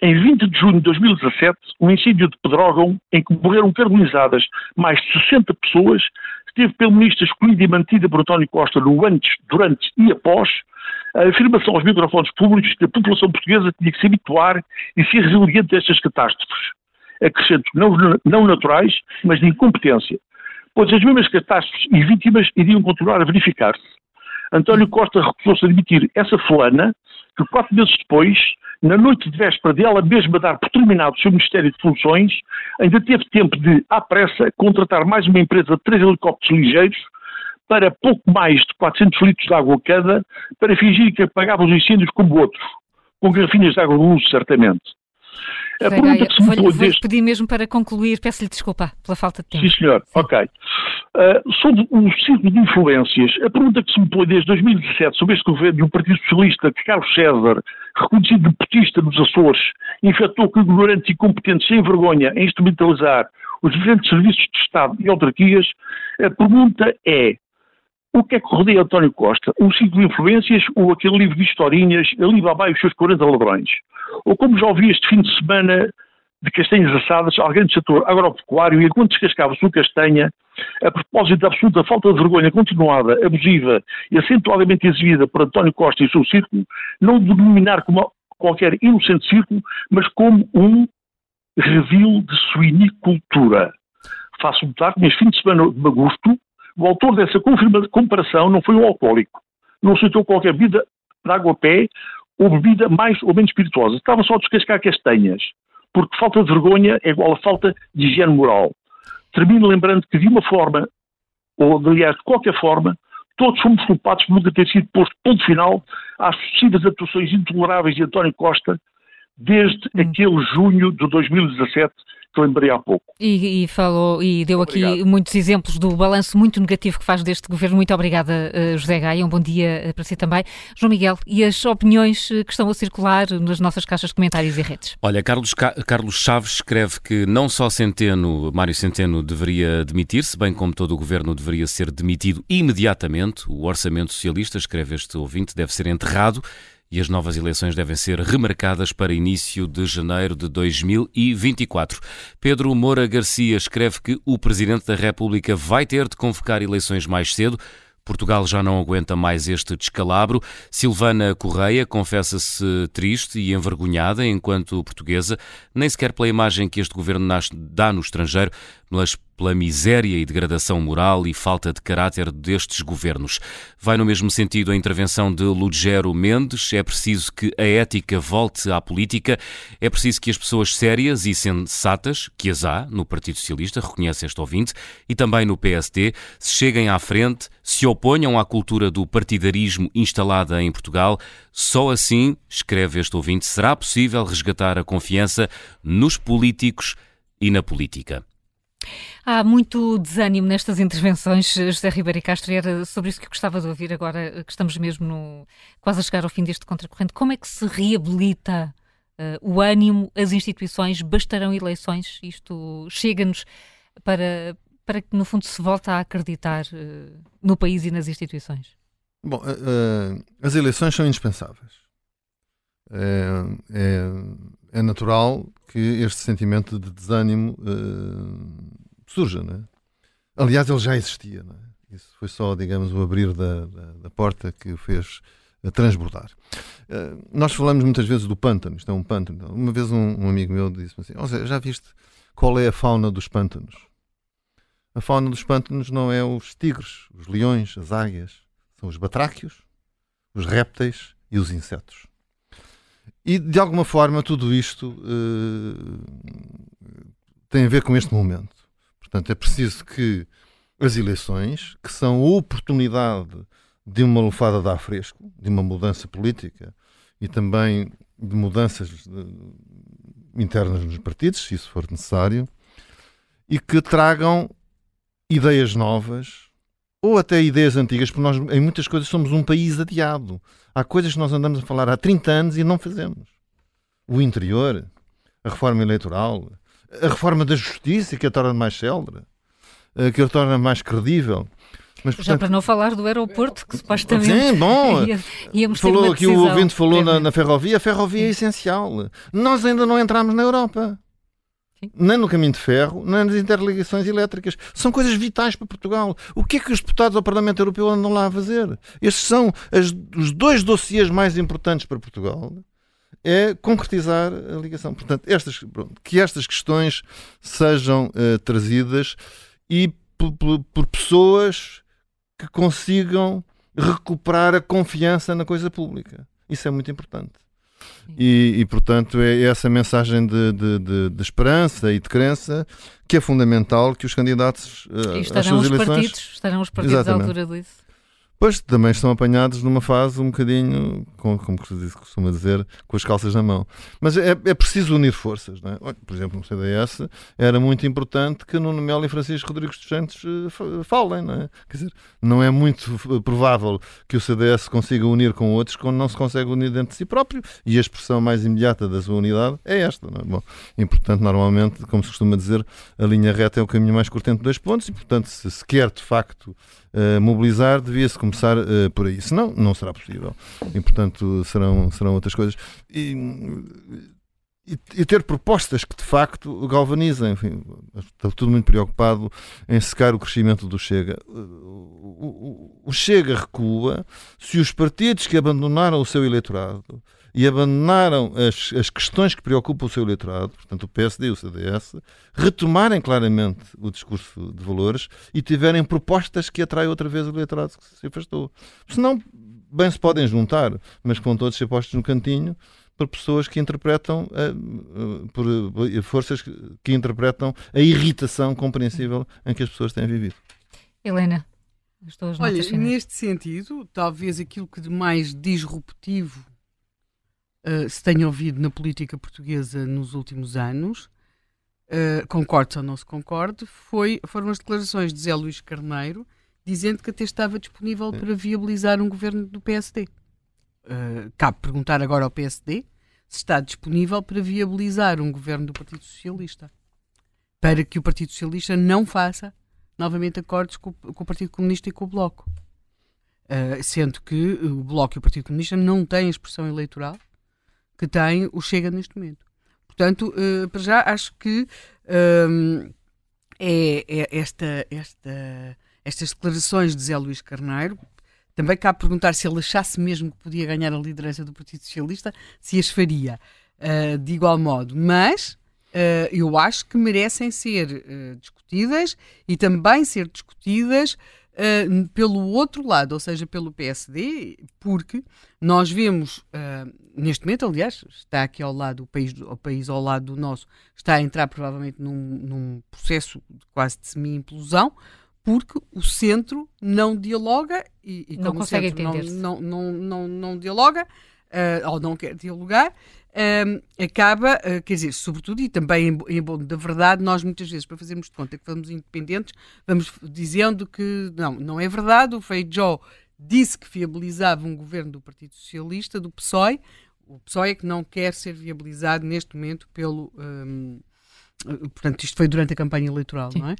Em 20 de junho de 2017, um incêndio de Pedrógão, em que morreram carbonizadas mais de 60 pessoas, esteve pelo ministro escolhida e mantida por António Costa no antes, durante e após, a afirmação aos microfones públicos que a população portuguesa tinha que se habituar e ser resiliente a estas catástrofes. Acrescento, não, não naturais, mas de incompetência, pois as mesmas catástrofes e vítimas iriam continuar a verificar-se. António Costa recusou-se a admitir essa fulana, que quatro meses depois, na noite de véspera de ela mesma dar por terminado o seu Ministério de Funções, ainda teve tempo de, à pressa, contratar mais uma empresa de três helicópteros ligeiros para pouco mais de 400 litros de água cada, para fingir que apagava os incêndios como outros, com garrafinhas de água luz, certamente. A pergunta que se me vou, deste... pedir mesmo para concluir, peço-lhe desculpa pela falta de tempo. Sim, senhor, Sim. ok. Uh, sobre o ciclo de influências, a pergunta que se me põe desde 2017 sobre este governo do Partido Socialista, que Carlos César, reconhecido deputista nos Açores, infectou com ignorantes e competentes sem vergonha em instrumentalizar os diferentes serviços de Estado e autarquias, a pergunta é o que é que rodeia António Costa? Um ciclo de influências ou aquele livro de historinhas, Alibaba e os seus 40 ladrões? Ou como já ouvi este fim de semana de castanhas assadas, alguém do setor agropecuário, e enquanto descascava sua castanha, a propósito da absoluta falta de vergonha continuada, abusiva e acentuadamente exibida por António Costa e seu círculo, não denominar como qualquer inocente círculo, mas como um revil de suinicultura. Faço notar que neste fim de semana de agosto, o autor dessa comparação não foi um alcoólico. Não citou qualquer bebida de água a pé ou bebida mais ou menos espirituosa. Estava só a descascar castanhas. Porque falta de vergonha é igual a falta de higiene moral. Termino lembrando que de uma forma, ou aliás de qualquer forma, todos fomos culpados por nunca ter sido posto ponto final às sucessivas atuações intoleráveis de António Costa desde hum. aquele junho de 2017 que lembrei há pouco. E, e falou e deu Obrigado. aqui muitos exemplos do balanço muito negativo que faz deste governo. Muito obrigada, eh, José Gaia. Um bom dia eh, para si também. João Miguel, e as opiniões eh, que estão a circular nas nossas caixas de comentários e redes? Olha, Carlos, Carlos Chaves escreve que não só Centeno, Mário Centeno deveria demitir-se, bem como todo o governo deveria ser demitido imediatamente. O orçamento socialista, escreve este ouvinte, deve ser enterrado e as novas eleições devem ser remarcadas para início de janeiro de 2024. Pedro Moura Garcia escreve que o Presidente da República vai ter de convocar eleições mais cedo. Portugal já não aguenta mais este descalabro. Silvana Correia confessa-se triste e envergonhada enquanto portuguesa, nem sequer pela imagem que este governo dá no estrangeiro, mas pela miséria e degradação moral e falta de caráter destes governos. Vai no mesmo sentido a intervenção de Lugero Mendes. É preciso que a ética volte à política. É preciso que as pessoas sérias e sensatas, que as há no Partido Socialista, reconhece este ouvinte, e também no PSD, se cheguem à frente, se oponham à cultura do partidarismo instalada em Portugal. Só assim, escreve este ouvinte, será possível resgatar a confiança nos políticos e na política. Há muito desânimo nestas intervenções, José Ribeiro e Castro, e era sobre isso que eu gostava de ouvir agora, que estamos mesmo no, quase a chegar ao fim deste contracorrente. Como é que se reabilita o ânimo, as instituições, bastarão eleições? Isto chega-nos para, para que, no fundo, se volte a acreditar no país e nas instituições? Bom, as eleições são indispensáveis. É, é, é, natural que este sentimento de desânimo surja, não é? Aliás, ele já existia, não é? Isso foi só, digamos, o abrir da, da, da porta que o fez a transbordar. Uh, nós falamos muitas vezes do pântano, isto é um pântano. Uma vez um, um amigo meu disse-me assim: Zé, já viste qual é a fauna dos pântanos? A fauna dos pântanos não é os tigres, os leões, as águias, são os batráquios, os répteis e os insetos. E de alguma forma tudo isto uh, tem a ver com este momento. Portanto, é preciso que as eleições, que são a oportunidade de uma lufada de ar fresco, de uma mudança política e também de mudanças internas nos partidos, se isso for necessário, e que tragam ideias novas ou até ideias antigas, porque nós em muitas coisas somos um país adiado. Há coisas que nós andamos a falar há 30 anos e não fazemos. O interior, a reforma eleitoral, a reforma da justiça, que a torna mais célere, eh, que a torna mais credível. Mas, portanto, Já para não falar do aeroporto, que supostamente sim, bom, íamos falou aqui o ouvinte falou na, na, ferrovia, a ferrovia é essencial. Nós ainda não entramos na Europa. Sim. Nem no caminho de ferro, nem nas interligações elétricas. São coisas vitais para Portugal. O que é que os deputados ao Parlamento Europeu andam lá a fazer? Estes são as, os dois dossiês mais importantes para Portugal é concretizar a ligação. Portanto, estas, pronto, que estas questões sejam uh, trazidas e por, pessoas que consigam recuperar a confiança na coisa pública. Isso é muito importante. E, e, portanto, é essa mensagem de, de, de, de, esperança e de crença que é fundamental que os candidatos uh, e estarão às suas os eleições... Partidos, estarão os partidos Exatamente. à altura disso. Pois também estão apanhados numa fase um bocadinho, como, como se costuma dizer, com as calças na mão. Mas é, é preciso unir forças. Não é? Por exemplo, no CDS era muito importante que Nuno Melo e Francisco Rodrigues dos Santos eh, falem. Não é? Quer dizer, não é muito provável que o CDS consiga unir com outros quando não se consegue unir dentro de si próprio e a expressão mais imediata da sua unidade é esta. Não é? Bom, e portanto, normalmente, como se costuma dizer, a linha reta é o caminho mais curto entre dois pontos e, portanto, se se quer de facto uh, mobilizar, devia-se começar uh, por aí. Senão, não será possível. E, portanto, serão, serão outras coisas. E, e, e, ter propostas que de facto galvanizem. Enfim, estou tudo muito preocupado em secar o crescimento do Chega. O, o, o Chega recua se os partidos que abandonaram o seu eleitorado e abandonaram as, as questões que preocupam o seu eleitorado, portanto o PSD e o CDS, retomarem claramente o discurso de valores e tiverem propostas que atraem outra vez o eleitorado que se afastou. Senão, bem se podem juntar, mas vão todos ser postos no cantinho por pessoas que interpretam, uh, por uh, forças que, interpretam a irritação compreensível em que as pessoas têm vivido. Helena, Olha, neste sentido, talvez aquilo que de mais disruptivo uh, se tem ouvido na política portuguesa nos últimos anos, uh, concorde ou não se concorde, foi, foram as declarações de Zé Luís Carneiro dizendo que até estava disponível para viabilizar um governo do PSD. Uh, eh, cabe perguntar agora ao PSD se está disponível para viabilizar um governo do Partido Socialista. Para que o Partido Socialista não faça novamente acordos com, com o Partido Comunista e com o Bloco. Uh, sendo que o Bloco e o Partido Comunista não têm expressão eleitoral que tem o Chega neste momento. Portanto, uh, para já acho que um, é, é, esta, esta, estas declarações de Zé Luís Carneiro. Também cabe perguntar se ele achasse mesmo que podia ganhar a liderança do Partido Socialista, se as faria uh, de igual modo. Mas uh, eu acho que merecem ser discutidas e também ser discutidas uh, pelo outro lado, ou seja, pelo PSD, porque nós vemos, uh, neste momento, aliás, está aqui ao lado, o país, o país ao lado do nosso, está a entrar provavelmente num, num processo quase de semi-implosão, porque o centro não dialoga e, e não como consegue o centro não, não, não, não, não dialoga, uh, ou não quer dialogar, um, acaba, uh, quer dizer, sobretudo, e também em, em bom da verdade, nós muitas vezes, para fazermos de conta que somos independentes, vamos dizendo que não, não é verdade, o Feijó disse que viabilizava um governo do Partido Socialista, do PSOE, O PSOE é que não quer ser viabilizado neste momento pelo. Um, portanto, isto foi durante a campanha eleitoral, Sim. não é?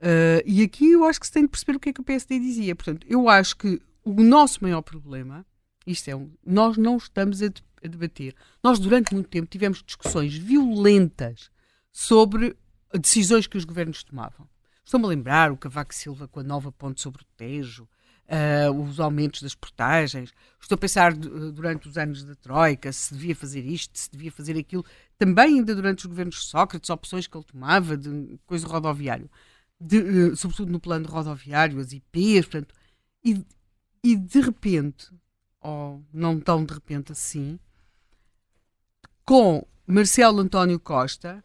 Uh, e aqui eu acho que se tem de perceber o que é que o PSD dizia. Portanto, eu acho que o nosso maior problema, isto é, um, nós não estamos a, a debater. Nós, durante muito tempo, tivemos discussões violentas sobre decisões que os governos tomavam. Estou-me a lembrar o Cavaco Silva com a nova ponte sobre o Tejo, uh, os aumentos das portagens. Estou a pensar durante os anos da Troika se devia fazer isto, se devia fazer aquilo. Também ainda durante os governos de Sócrates, opções que ele tomava de coisa rodoviário de, uh, sobretudo no plano rodoviário, as IPs, portanto, e, e de repente, ou não tão de repente assim, com Marcelo António Costa,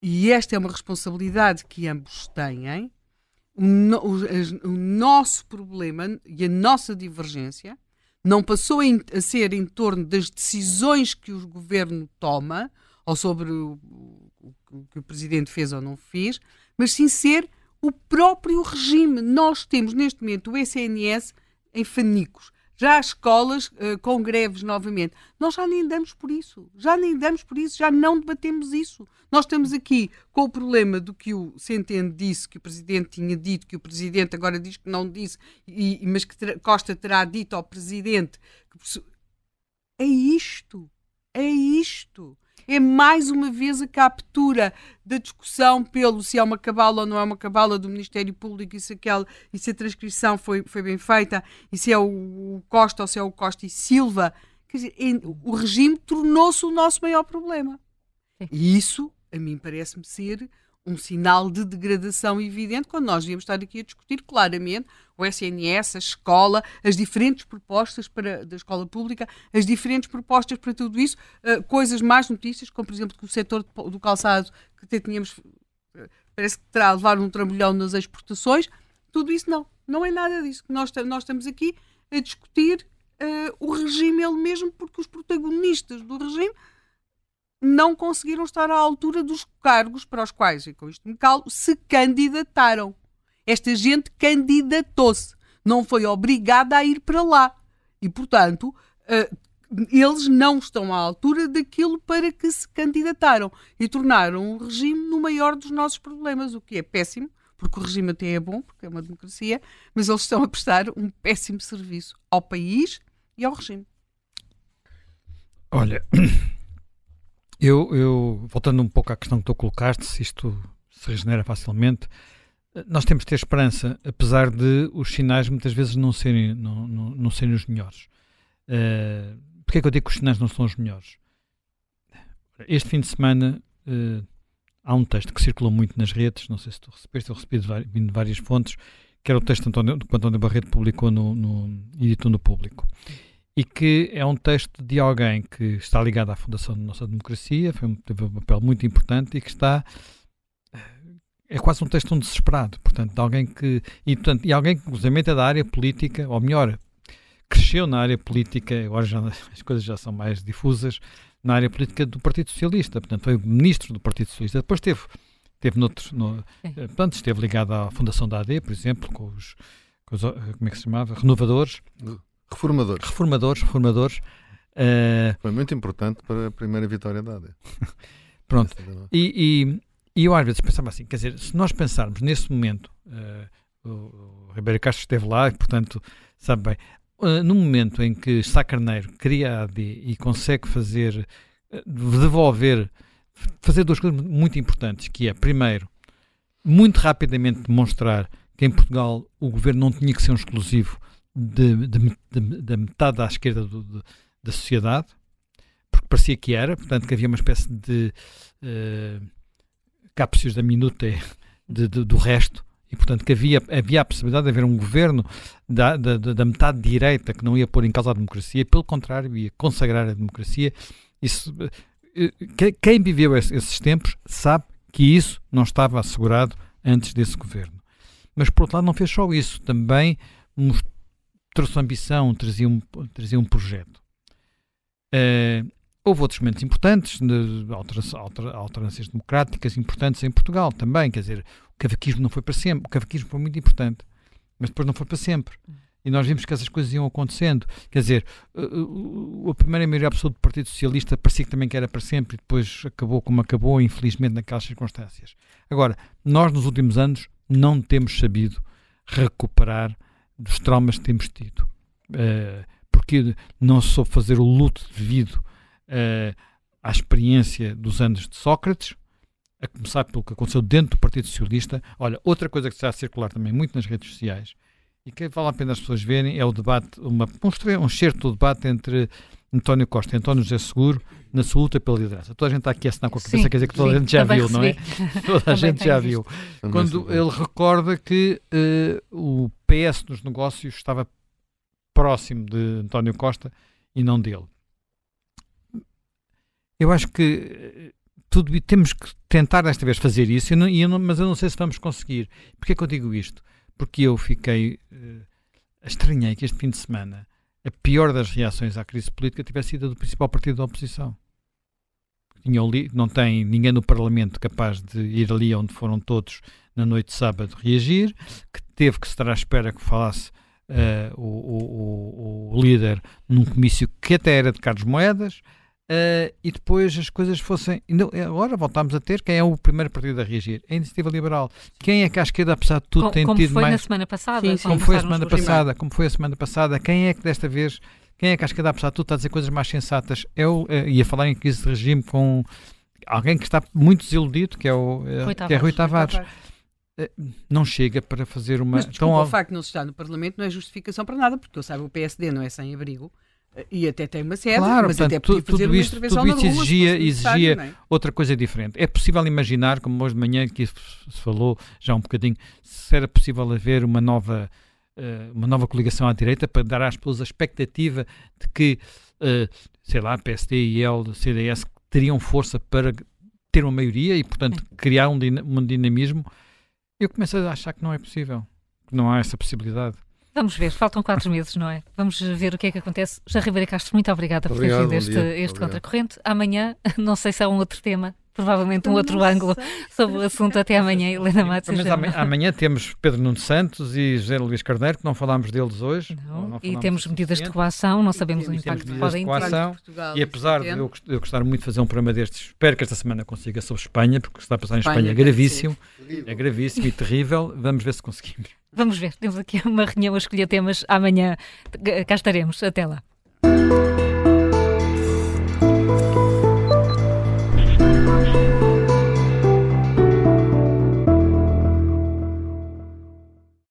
e esta é uma responsabilidade que ambos têm, o, o, o nosso problema e a nossa divergência não passou a, a, ser em torno das decisões que o governo toma, ou sobre o, o que o presidente fez ou não fez, mas sim ser o próprio regime. Nós temos neste momento o SNS em fanicos. Já as escolas uh, com greves novamente. Nós já nem damos por isso. Já nem damos por isso, já não debatemos isso. Nós estamos aqui com o problema do que o Centeno disse, que o Presidente tinha dito, que o Presidente agora diz que não disse, e, mas que Costa terá dito ao Presidente. Que, é isto. É isto é mais uma vez a captura da discussão pelo se é uma cabala ou não é uma cabala do Ministério Público e se, aquela, e se a transcrição foi, foi bem feita e se é o Costa ou se é o Costa e Silva. Quer dizer, o regime tornou-se o nosso maior problema. E isso, a mim, parece-me ser um sinal de degradação evidente quando nós devíamos estar aqui a discutir claramente o SNS, a escola, as diferentes propostas para, da escola pública, as diferentes propostas para tudo isso, uh, coisas mais notícias, como por exemplo que o setor do calçado que até tínhamos, uh, parece que terá a levar um trambolhão nas exportações, tudo isso não, não é nada disso. Nós, nós estamos aqui a discutir uh, o regime ele mesmo, porque os protagonistas do regime não conseguiram estar à altura dos cargos para os quais, e com isto me calo, se candidataram. Esta gente candidatou-se, não foi obrigada a ir para lá. E, portanto, uh, eles não estão à altura daquilo para que se candidataram e tornaram o regime no maior dos nossos problemas, o que é péssimo, porque o regime até é bom, porque é uma democracia, mas eles estão a prestar um péssimo serviço ao país e ao regime. Olha, eu, eu, voltando um pouco à questão que tu colocaste, se isto se regenera facilmente, nós temos de ter esperança, apesar de os sinais muitas vezes não serem, não, não, não serem os melhores. Uh, Porquê é que eu digo que os sinais não são os melhores? Este fim de semana uh, há um texto que circulou muito nas redes, não sei se tu recebeste, eu recebi de, de várias fontes, que era o texto que António, António Barreto publicou no, no editor no Público e que é um texto de alguém que está ligado à fundação da nossa democracia, foi um, teve um papel muito importante e que está é quase um texto um desesperado, portanto, de alguém que e, portanto, e alguém que inclusive é da área política, ou melhor, cresceu na área política, agora já as coisas já são mais difusas, na área política do Partido Socialista, portanto, foi ministro do Partido Socialista, depois teve teve noutro, no, portanto, esteve ligado à fundação da AD, por exemplo, com os, com os como é que se chamava? Renovadores. Reformadores. Reformadores, reformadores. Uh... Foi muito importante para a primeira vitória da AD. Pronto. E, e, e, eu às vezes pensava assim, quer dizer, se nós pensarmos nesse momento, uh, o, o Ribeiro Castro esteve lá e, portanto, sabe bem, uh, no momento em que Sá Carneiro cria a AD e consegue fazer, devolver, fazer duas coisas muito importantes, que é, primeiro, muito rapidamente demonstrar que em Portugal o governo não tinha que ser um exclusivo da metade à esquerda do, de, da sociedade, porque parecia que era, portanto que havia uma espécie de uh, da minuta de, de, do resto, e portanto que havia, havia a possibilidade de haver um governo da, da, da metade direita que não ia pôr em causa a democracia, pelo contrário, ia consagrar a democracia. Isso, uh, quem viveu esses tempos sabe que isso não estava assegurado antes desse governo. Mas, por outro lado, não fez só isso, também trouxe ambição, trazia um, trazia um projeto. Uh, houve outros momentos importantes, alternâncias democráticas importantes em Portugal também, quer dizer, o cavaquismo não foi para sempre, o cavaquismo foi muito importante, mas depois não foi para sempre. e nós vimos que essas coisas iam acontecendo. Quer dizer, a primeira maioria absoluta do Partido Socialista parecia que também que era para sempre e depois acabou como acabou, infelizmente, naquelas circunstâncias. Agora, nós nos últimos anos não temos sabido recuperar dos traumas que temos tido. Uh, porque não soube fazer o luto devido uh, à experiência dos anos de Sócrates, a começar pelo que aconteceu dentro do Partido Socialista. Olha, outra coisa que está a circular também muito nas redes sociais e que vale a pena as pessoas verem é o debate, uma, um certo do debate entre António Costa e António José Seguro na sua luta pela liderança. Toda a gente está aqui a assinar com a cabeça, sim, quer dizer que toda sim, a gente já viu, recebi. não é? Toda a gente já viu. Quando ele recorda que uh, o PS nos negócios estava próximo de António Costa e não dele. Eu acho que eh, tudo temos que tentar desta vez fazer isso, não, eu não, mas eu não sei se vamos conseguir. Porquê que eu digo isto? Porque eu fiquei. Uh, estranhei que este fim de semana a pior das reações à crise política tivesse sido a do principal partido da oposição. não tem ninguém no Parlamento capaz de ir ali onde foram todos na noite de sábado reagir, que teve que estar à espera que falasse uh, o, o, o, líder num comício que até era de Carlos Moedas, uh, e depois as coisas fossem. Agora voltámos a ter quem é o primeiro partido a reagir? A Iniciativa Liberal. Quem é que à esquerda, apesar de tudo, como, tem como tido foi mais. Na semana passada, sim, sim. Como foi a semana passada? Como foi a semana passada? Quem é que desta vez. Quem é que à esquerda, apesar de tudo, está a dizer coisas mais sensatas? Eu uh, ia falar em crise de regime com alguém que está muito desiludido, que é o Rui que é Rui Tavares. Rui Tavares. Eh, não chega para fazer uma. Mas desculpa, tão... o facto de não se estar no Parlamento não é justificação para nada, porque eu saiba o PSD não é sem abrigo e até tem uma sede, claro, mas portanto, até podia fazer tudo isto, tudo isso rua, exigia, exigia é? outra coisa diferente. É possível imaginar, como hoje de manhã que se falou já um bocadinho, se era possível haver uma nova, uh, uma nova coligação à direita para dar às pessoas a expectativa de que, uh, sei lá, PSD e el CDS teriam força para ter uma maioria e, portanto, criar um, um dinamismo eu começo a achar que não é possível, que não há essa possibilidade. Vamos ver, faltam quatro meses, não é? Vamos ver o que é que acontece. Já Ribeira Castro, muito obrigada por ter vindo este, este contracorrente. Amanhã, não sei se há um outro tema, provavelmente um outro ângulo sobre o assunto. Até amanhã, Helena Matos. Mas amanhã, amanhã, temos Pedro Nuno Santos e José Luís Carneiro, que não falámos deles hoje. Não, não e temos medidas de coação, não sabemos o impacto que podem ter. E apesar de eu, eu gostar muito de fazer um programa destes, espero que esta semana consiga sobre Espanha, porque o que está a passar em Espanha, Espanha é gravíssimo. É gravíssimo e terrível. Vamos ver se conseguimos. Vamos ver, temos aqui uma reunião a escolher temas. Amanhã cá estaremos. Até lá.